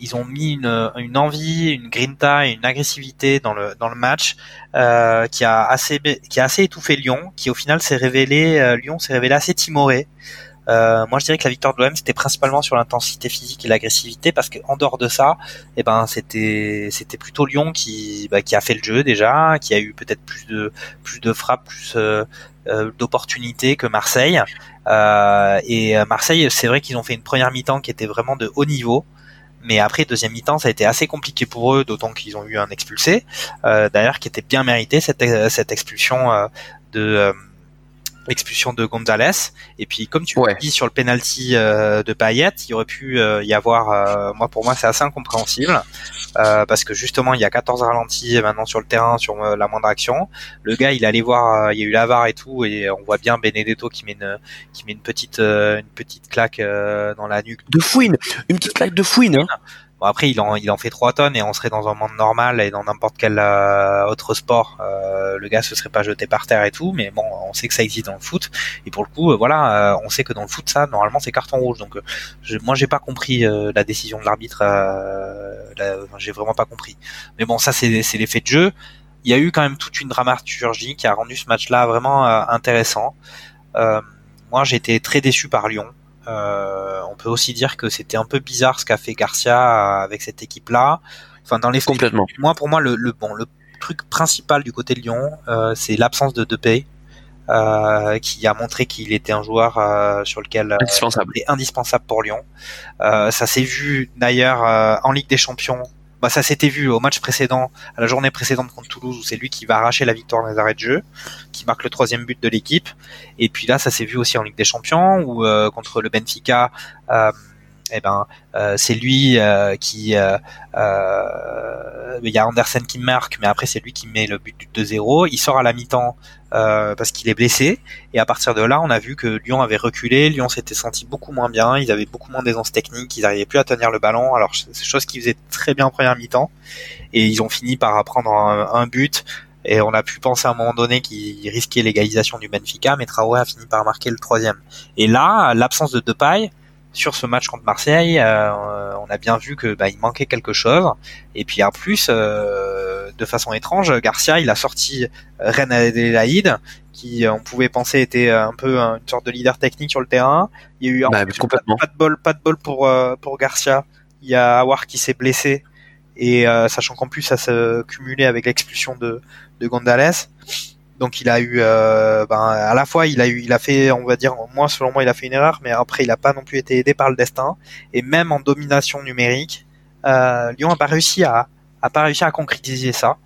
ils ont mis une, une, envie, une grinta et une agressivité dans le dans le match euh, qui a assez qui a assez étouffé Lyon, qui au final s'est révélé Lyon s'est révélé assez timoré. Euh, moi, je dirais que la victoire de l'OM c'était principalement sur l'intensité physique et l'agressivité, parce qu'en dehors de ça, eh ben c'était c'était plutôt Lyon qui bah, qui a fait le jeu déjà, qui a eu peut-être plus de plus de frappes, plus euh, euh d'opportunités que Marseille. Euh, et Marseille, c'est vrai qu'ils ont fait une première mi-temps qui était vraiment de haut niveau. Mais après, deuxième mi-temps, ça a été assez compliqué pour eux, d'autant qu'ils ont eu un expulsé, euh, d'ailleurs, qui était bien mérité, cette, cette expulsion euh, de... Euh, expulsion de Gonzalez. Et puis comme tu ouais. dis sur le penalty euh, de Payet il aurait pu euh, y avoir euh, moi pour moi c'est assez incompréhensible parce que justement il y a 14 ralentis maintenant sur le terrain sur la moindre action. Le gars il allait voir il y a eu l'avare et tout et on voit bien Benedetto qui met une qui met une petite une petite claque dans la nuque. De fouine. Une petite claque de fouine hein après, il en, fait 3 tonnes et on serait dans un monde normal et dans n'importe quel euh, autre sport, euh, le gars se serait pas jeté par terre et tout. Mais bon, on sait que ça existe dans le foot et pour le coup, euh, voilà, on sait que dans le foot, ça, normalement, c'est carton rouge. Donc, je, moi, j'ai pas compris la décision de l'arbitre. j'ai vraiment pas compris. Mais bon, ça, c'est l'effet de jeu. Il y a eu quand même toute une dramaturgie qui a rendu ce match-là vraiment intéressant. moi, été très déçu par Lyon. Euh, on peut aussi dire que c'était un peu bizarre ce qu'a fait Garcia avec cette équipe-là. Enfin, dans les complètement. Moi, pour moi, le, le, bon, le truc principal du côté de Lyon, euh, c'est l'absence de Depay. Euh, qui a montré qu'il était un joueur euh, sur lequel euh, indispensable. indispensable pour Lyon. Euh, ça s'est vu d'ailleurs en Ligue des Champions bah, ça s'était vu au match précédent, à la journée précédente contre Toulouse, où c'est lui qui va arracher la victoire dans les arrêts de jeu, qui marque le troisième but de l'équipe. Et puis là, ça s'est vu aussi en Ligue des Champions, où euh, contre le Benfica, euh, eh ben, euh, c'est lui euh, qui, euh, il y a Andersen qui marque, mais après c'est lui qui met le but du 2-0. Il sort à la mi-temps parce qu'il est blessé, et à partir de là, on a vu que Lyon avait reculé. Lyon s'était senti beaucoup moins bien, ils avaient beaucoup moins d'aisance technique, ils n'arrivaient plus à tenir le ballon. Alors c'est chose qu'ils faisaient très bien en première mi-temps, et ils ont fini par prendre un, but. Et on a pu penser à un moment donné qu'ils risquaient l'égalisation du Benfica, mais Traoré a fini par marquer le troisième. Et là, l'absence de Depay, sur ce match contre Marseille, euh, on a bien vu que bah, il manquait quelque chose. Et puis en plus, euh, de façon étrange, Garcia, il a sorti Ren Adelaide, qui on pouvait penser était un peu une sorte de leader technique sur le terrain. Il y a eu bah, pas, pas, de bol, pas de bol pour euh, pour Garcia. Il y a Awar qui s'est blessé et sachant qu'en plus ça se cumulait avec l'expulsion de de Gondales. Donc il a eu, euh, ben, à la fois il a eu, il a fait, on va dire, moi selon moi il a fait une erreur, mais après il a pas non plus été aidé par le destin. Et même en domination numérique, euh, Lyon a pas réussi à, a pas réussi à concrétiser ça.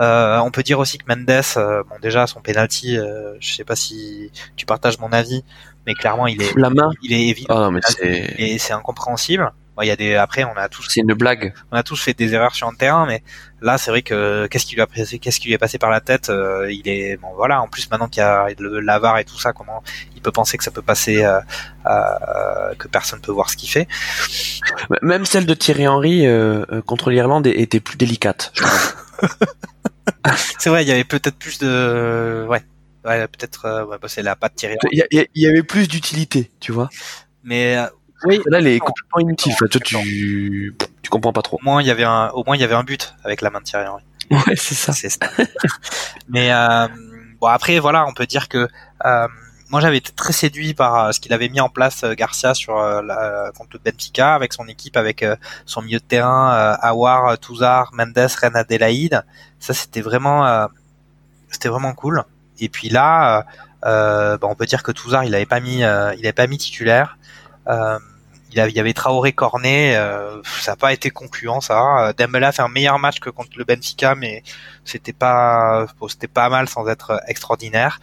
Euh, on peut dire aussi que Mendes, bon déjà son penalty, euh, je sais pas si tu partages mon avis, mais clairement il est, la main, il est évident, oh non, mais c'est... et c'est incompréhensible. Il y a des après on a tous c'est une blague. On a tous fait des erreurs sur un terrain mais là c'est vrai que qu'est-ce qui lui a passé qu'est-ce qui lui est passé par la tête euh, il est bon voilà en plus maintenant qu'il y a le lavar et tout ça comment il peut penser que ça peut passer euh, euh, que personne peut voir ce qu'il fait. Même celle de Thierry Henry euh, euh, contre l'Irlande était plus délicate. c'est vrai, il y avait peut-être plus de ouais ouais peut-être ouais, bah, c'est la patte Thierry. Il y, y, avait plus d'utilité, tu vois. Mais oui, là, elle est complètement inutile. Toi, tu, tu comprends pas trop. Au moins, il y avait un, au moins, il y avait un but avec la main de Thierry Henry. Ouais, c'est ça. C'est ça. Mais euh, bon, après, voilà, on peut dire que euh, moi, j'avais été très séduit par euh, ce qu'il avait mis en place Garcia sur la, contre Benfica avec son équipe, avec son milieu de terrain, Awar, Touzard, Mendes, Ren Adelaide. Ça, c'était vraiment, c'était vraiment cool. Et puis là, bah, on peut dire que Touzard, il avait pas mis, il avait pas mis titulaire. Euh, il y avait Traoré Cornet, euh, ça n'a pas été concluant ça. Dembélé a fait un meilleur match que contre le Benfica, mais c'était pas, c'était pas mal sans être extraordinaire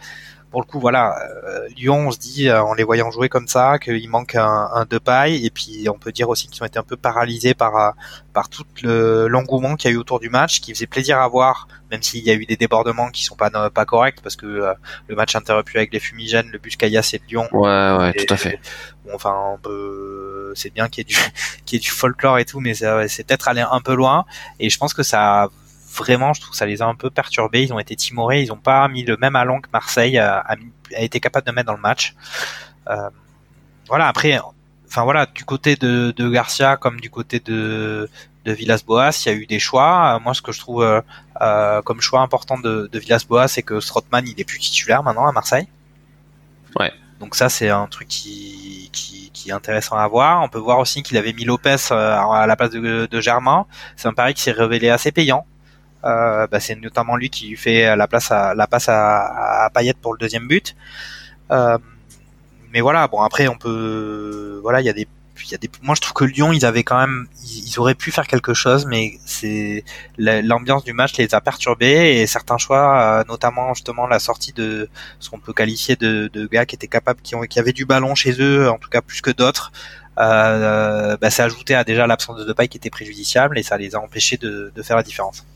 pour le coup, voilà, euh, Lyon, on se dit euh, en les voyant jouer comme ça qu'il manque un, un de paille, et puis on peut dire aussi qu'ils ont été un peu paralysés par euh, par tout l'engouement qu'il y a eu autour du match, qui faisait plaisir à voir, même s'il y a eu des débordements qui sont pas pas corrects, parce que le match interrompu avec les fumigènes, le bus Caillasse et Lyon. Ouais, ouais, tout à fait. Bon, enfin, on peut, c'est bien qu'il y ait du qu'il y ait du folklore et tout, mais c'est peut-être aller un peu loin, et je pense que ça vraiment, je trouve que ça les a un peu perturbés. Ils ont été timorés, ils n'ont pas mis le même allant que Marseille a, a, été capable de mettre dans le match. Euh, voilà, après, enfin voilà, du côté de, de, Garcia comme du côté de, de Villas-Boas, il y a eu des choix. Moi, ce que je trouve euh, euh, comme choix important de, de Villas-Boas, c'est que Strootman, il est plus titulaire maintenant à Marseille. Ouais. Donc ça, c'est un truc qui, qui, qui, est intéressant à voir. On peut voir aussi qu'il avait mis Lopez à la place de, de Germain. C'est un pari qui s'est révélé assez payant. Euh, bah, c'est notamment lui qui fait la place à la passe à, à Payet pour le deuxième but. Euh, mais voilà, bon après on peut, voilà, il y a des il y a des, moi je trouve que Lyon ils avaient quand même, ils, auraient pu faire quelque chose, mais c'est l'ambiance du match les a perturbés et certains choix, euh, notamment justement la sortie de ce qu'on peut qualifier de, de, gars qui étaient capables, qui ont, qui avaient du ballon chez eux, en tout cas plus que d'autres. Euh, bah, ça ajouté à déjà l'absence de Depay qui était préjudiciable et ça les a empêchés de, de faire la différence.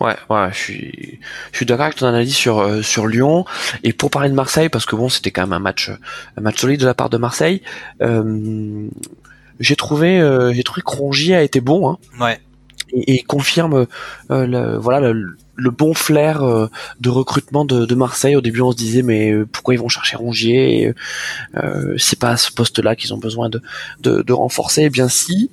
Ouais, ouais, je suis, je suis d'accord avec ton analyse sur euh, sur Lyon. Et pour parler de Marseille, parce que bon, c'était quand même un match, un match solide de la part de Marseille. Euh, j'ai trouvé, euh, j'ai trouvé que Rongier a été bon. Hein, ouais. Et, confirme, le, voilà, le, bon flair de recrutement de, de, Marseille. Au début, on se disait, mais pourquoi ils vont chercher Rongier? C'est pas à ce poste-là qu'ils ont besoin de, de, de renforcer. Eh bien, si.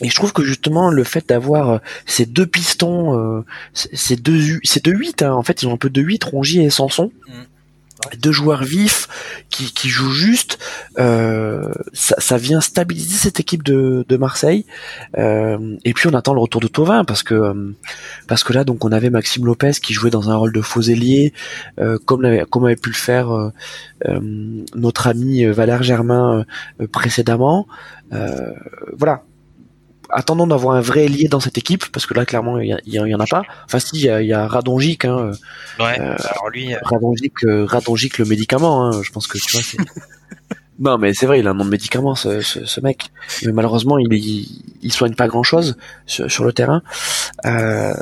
Et je trouve que justement le fait d'avoir euh, ces deux pistons, euh, ces deux ces deux 8, hein, en fait ils ont un peu de 8, Rongier et Sanson, mm. deux joueurs vifs qui, qui jouent juste, euh, ça, ça, vient stabiliser cette équipe de, de Marseille. Euh, et puis on attend le retour de Tovin parce que euh, parce que là donc on avait Maxime Lopez qui jouait dans un rôle de faux ailier, comme avait, comme avait pu le faire notre ami Valère Germain précédemment. voilà, attendons d'avoir un vrai ailier dans cette équipe parce que là clairement il y, en a pas. Enfin si il y a, y a Radonjic hein. Ouais. Euh, alors lui. Euh, euh, Radonjic, le médicament. Hein, je pense que tu vois. non mais c'est vrai il a un nom de médicament ce, ce, mec. Mais malheureusement il, il, soigne pas grand chose sur, le terrain. Euh...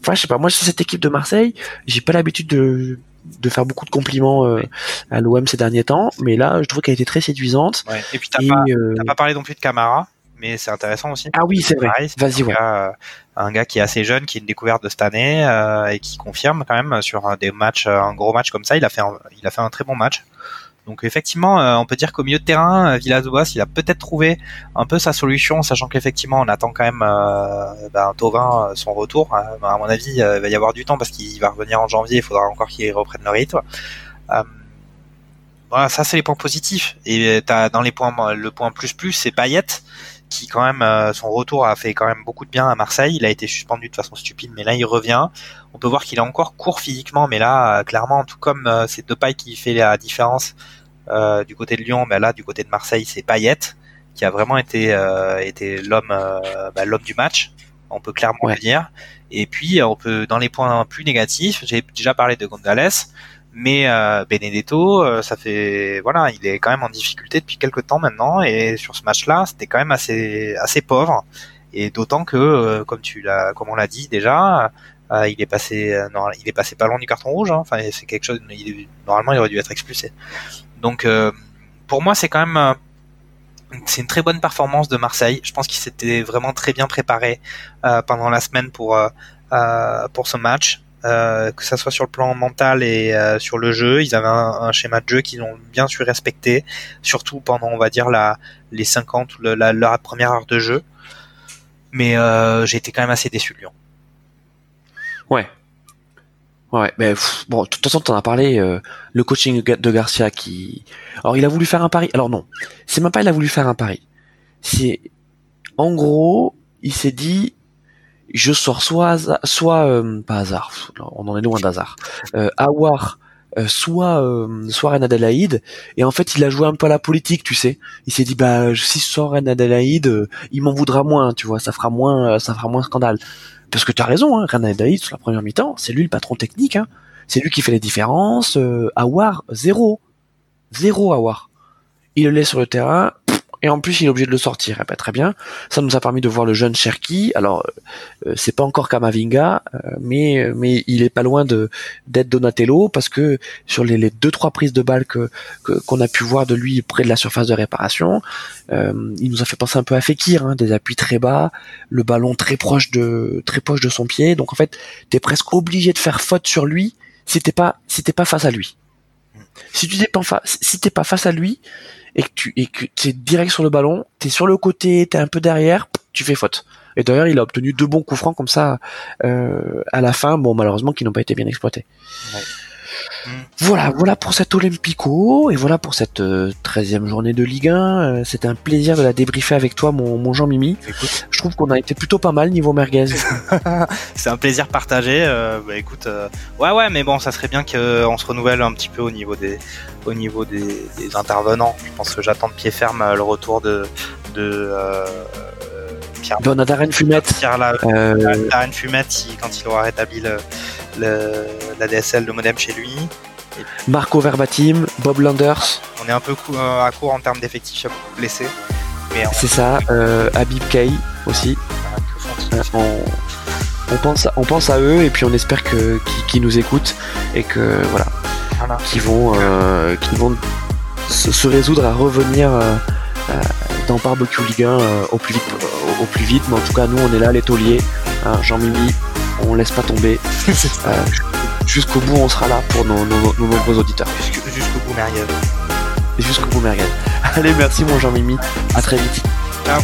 Enfin je sais pas moi sur cette équipe de Marseille j'ai pas l'habitude de de faire beaucoup de compliments euh, à l'OM ces derniers temps, mais là je trouve qu'elle a été très séduisante. Ouais. Et puis t'as pas, pas parlé non plus de Camara mais c'est intéressant aussi. Ah oui, c'est vrai. Vas-y, ouais. Euh, un gars qui est assez jeune, qui est une découverte de cette année euh, et qui confirme quand même sur des matchs, un gros match comme ça, il a fait, un, il a fait un très bon match. Donc effectivement, euh, on peut dire qu'au milieu de terrain, Villas-Boas, il a peut-être trouvé un peu sa solution, sachant qu'effectivement, on attend quand même euh, ben, son retour. à mon avis, il va y avoir du temps parce qu'il va revenir en janvier. Il faudra encore qu'il reprenne le rythme. voilà, ça c'est les points positifs. Et t'as dans les points, le point plus plus, c'est Payet qui quand même euh, son retour a fait quand même beaucoup de bien à Marseille. Il a été suspendu de façon stupide, mais là il revient. On peut voir qu'il est encore court physiquement, mais là euh, clairement, tout comme euh, c'est Depay qui fait la différence du côté de Lyon, mais là du côté de Marseille c'est Payet qui a vraiment été été l'homme bah, l'homme du match. On peut clairement le dire. Et puis on peut dans les points plus négatifs, j'ai déjà parlé de Gonzalez. Mais euh, Benedetto, euh, ça fait voilà, il est quand même en difficulté depuis quelques temps maintenant et sur ce match-là, c'était quand même assez assez pauvre et d'autant que euh, comme tu l'as comme on l'a dit déjà, euh, il est passé non, il est passé pas loin du carton rouge. Hein. Enfin, c'est quelque chose. Normalement, il aurait dû être expulsé. Donc pour moi, c'est quand même c'est une très bonne performance de Marseille. Je pense qu'il s'était vraiment très bien préparé pendant la semaine pour pour ce match. Euh, que ça soit sur le plan mental et euh, sur le jeu. Ils avaient un, schéma de jeu qu'ils ont bien su respecter, surtout pendant, on va dire, la, les 50 ou la, leur première heure de jeu. Mais euh, j'ai été quand même assez déçu Lyon. Ouais. Ouais, mais bon, de toute façon, t'en as parlé, le coaching de Garcia qui... Alors, il a voulu faire un pari. Alors non, c'est même pas il a voulu faire un pari. C'est... En gros, il s'est dit, je sors soit soit euh, pas hasard, on en est loin d'hasard. Euh, Awar, euh, soit euh, soit Reine Adelaide et en fait il a joué un peu à la politique, tu sais. Il s'est dit bah si je sors Reine Adelaide, euh, il m'en voudra moins, tu vois, ça fera moins ça fera moins scandale. Parce que tu as raison, hein, Reine Adelaide sur la première mi-temps, c'est lui le patron technique, hein. C'est lui qui fait les différences. Awar zéro, zéro Awar. Il le laisse sur le terrain, et en plus il est obligé de le sortir. Eh ben, très bien. Ça nous a permis de voir le jeune Cherki. Alors euh, c'est pas encore Kamavinga, euh, mais mais il est pas loin de d'être Donatello parce que sur les, les deux trois prises de balles que qu'on a pu voir de lui près de la surface de réparation, euh, il nous a fait penser un peu à Fekir, hein, des appuis très bas, le ballon très proche de très proche de son pied. Donc en fait t'es presque obligé de faire faute sur lui si t'es pas si t'es pas face à lui. Si tu t'es pas si pas face à lui, et que tu et que es direct sur le ballon, t'es sur le côté, t'es un peu derrière, tu fais faute. Et d'ailleurs, il a obtenu deux bons coups francs comme ça euh, à la fin, bon malheureusement qui n'ont pas été bien exploités. Voilà, voilà pour cet Olympico et voilà pour cette euh, 13e journée de Ligue 1. Euh, C'était un plaisir de la débriefer avec toi, mon, mon Jean-Mimi. Je trouve qu'on a été plutôt pas mal niveau merguez. c'est un plaisir partagé. euh, bah écoute, euh, ouais ouais, mais bon, ça serait bien qu'on se renouvelle un petit peu au niveau des, au niveau des, des intervenants. Je pense que j'attends de pied ferme euh, le retour de de euh, Pierre. On a Darren Fumette. Pierre la, Euh, Darren Fumette, quand il aura rétabli le, le- la DSL, le modem chez lui. Marco Verbatim, Bob Landers, On est un peu cou- euh, à court en termes d'effectifs, il y a beaucoup de blessés. C'est ça. Euh, Habib Kay aussi. Euh, on, on pense, on pense à eux et puis on espère que qu'ils nous écoutent et que voilà, Voilà. qu'ils vont, euh, vont se, se résoudre à revenir dans Barbecue Ligue 1 euh, au plus vite, au, au plus vite. Mais en tout cas, nous, on est là, les tauliers. Hein, Jean-Mimi, on laisse pas tomber. Euh, Jusqu'au bout, on sera là pour nos, nos- nos nombreux auditeurs. Jusqu'au bout, merguez. Jusqu'au bout, merguez. Allez, merci mon Jean-Mimi. À très vite. Ciao.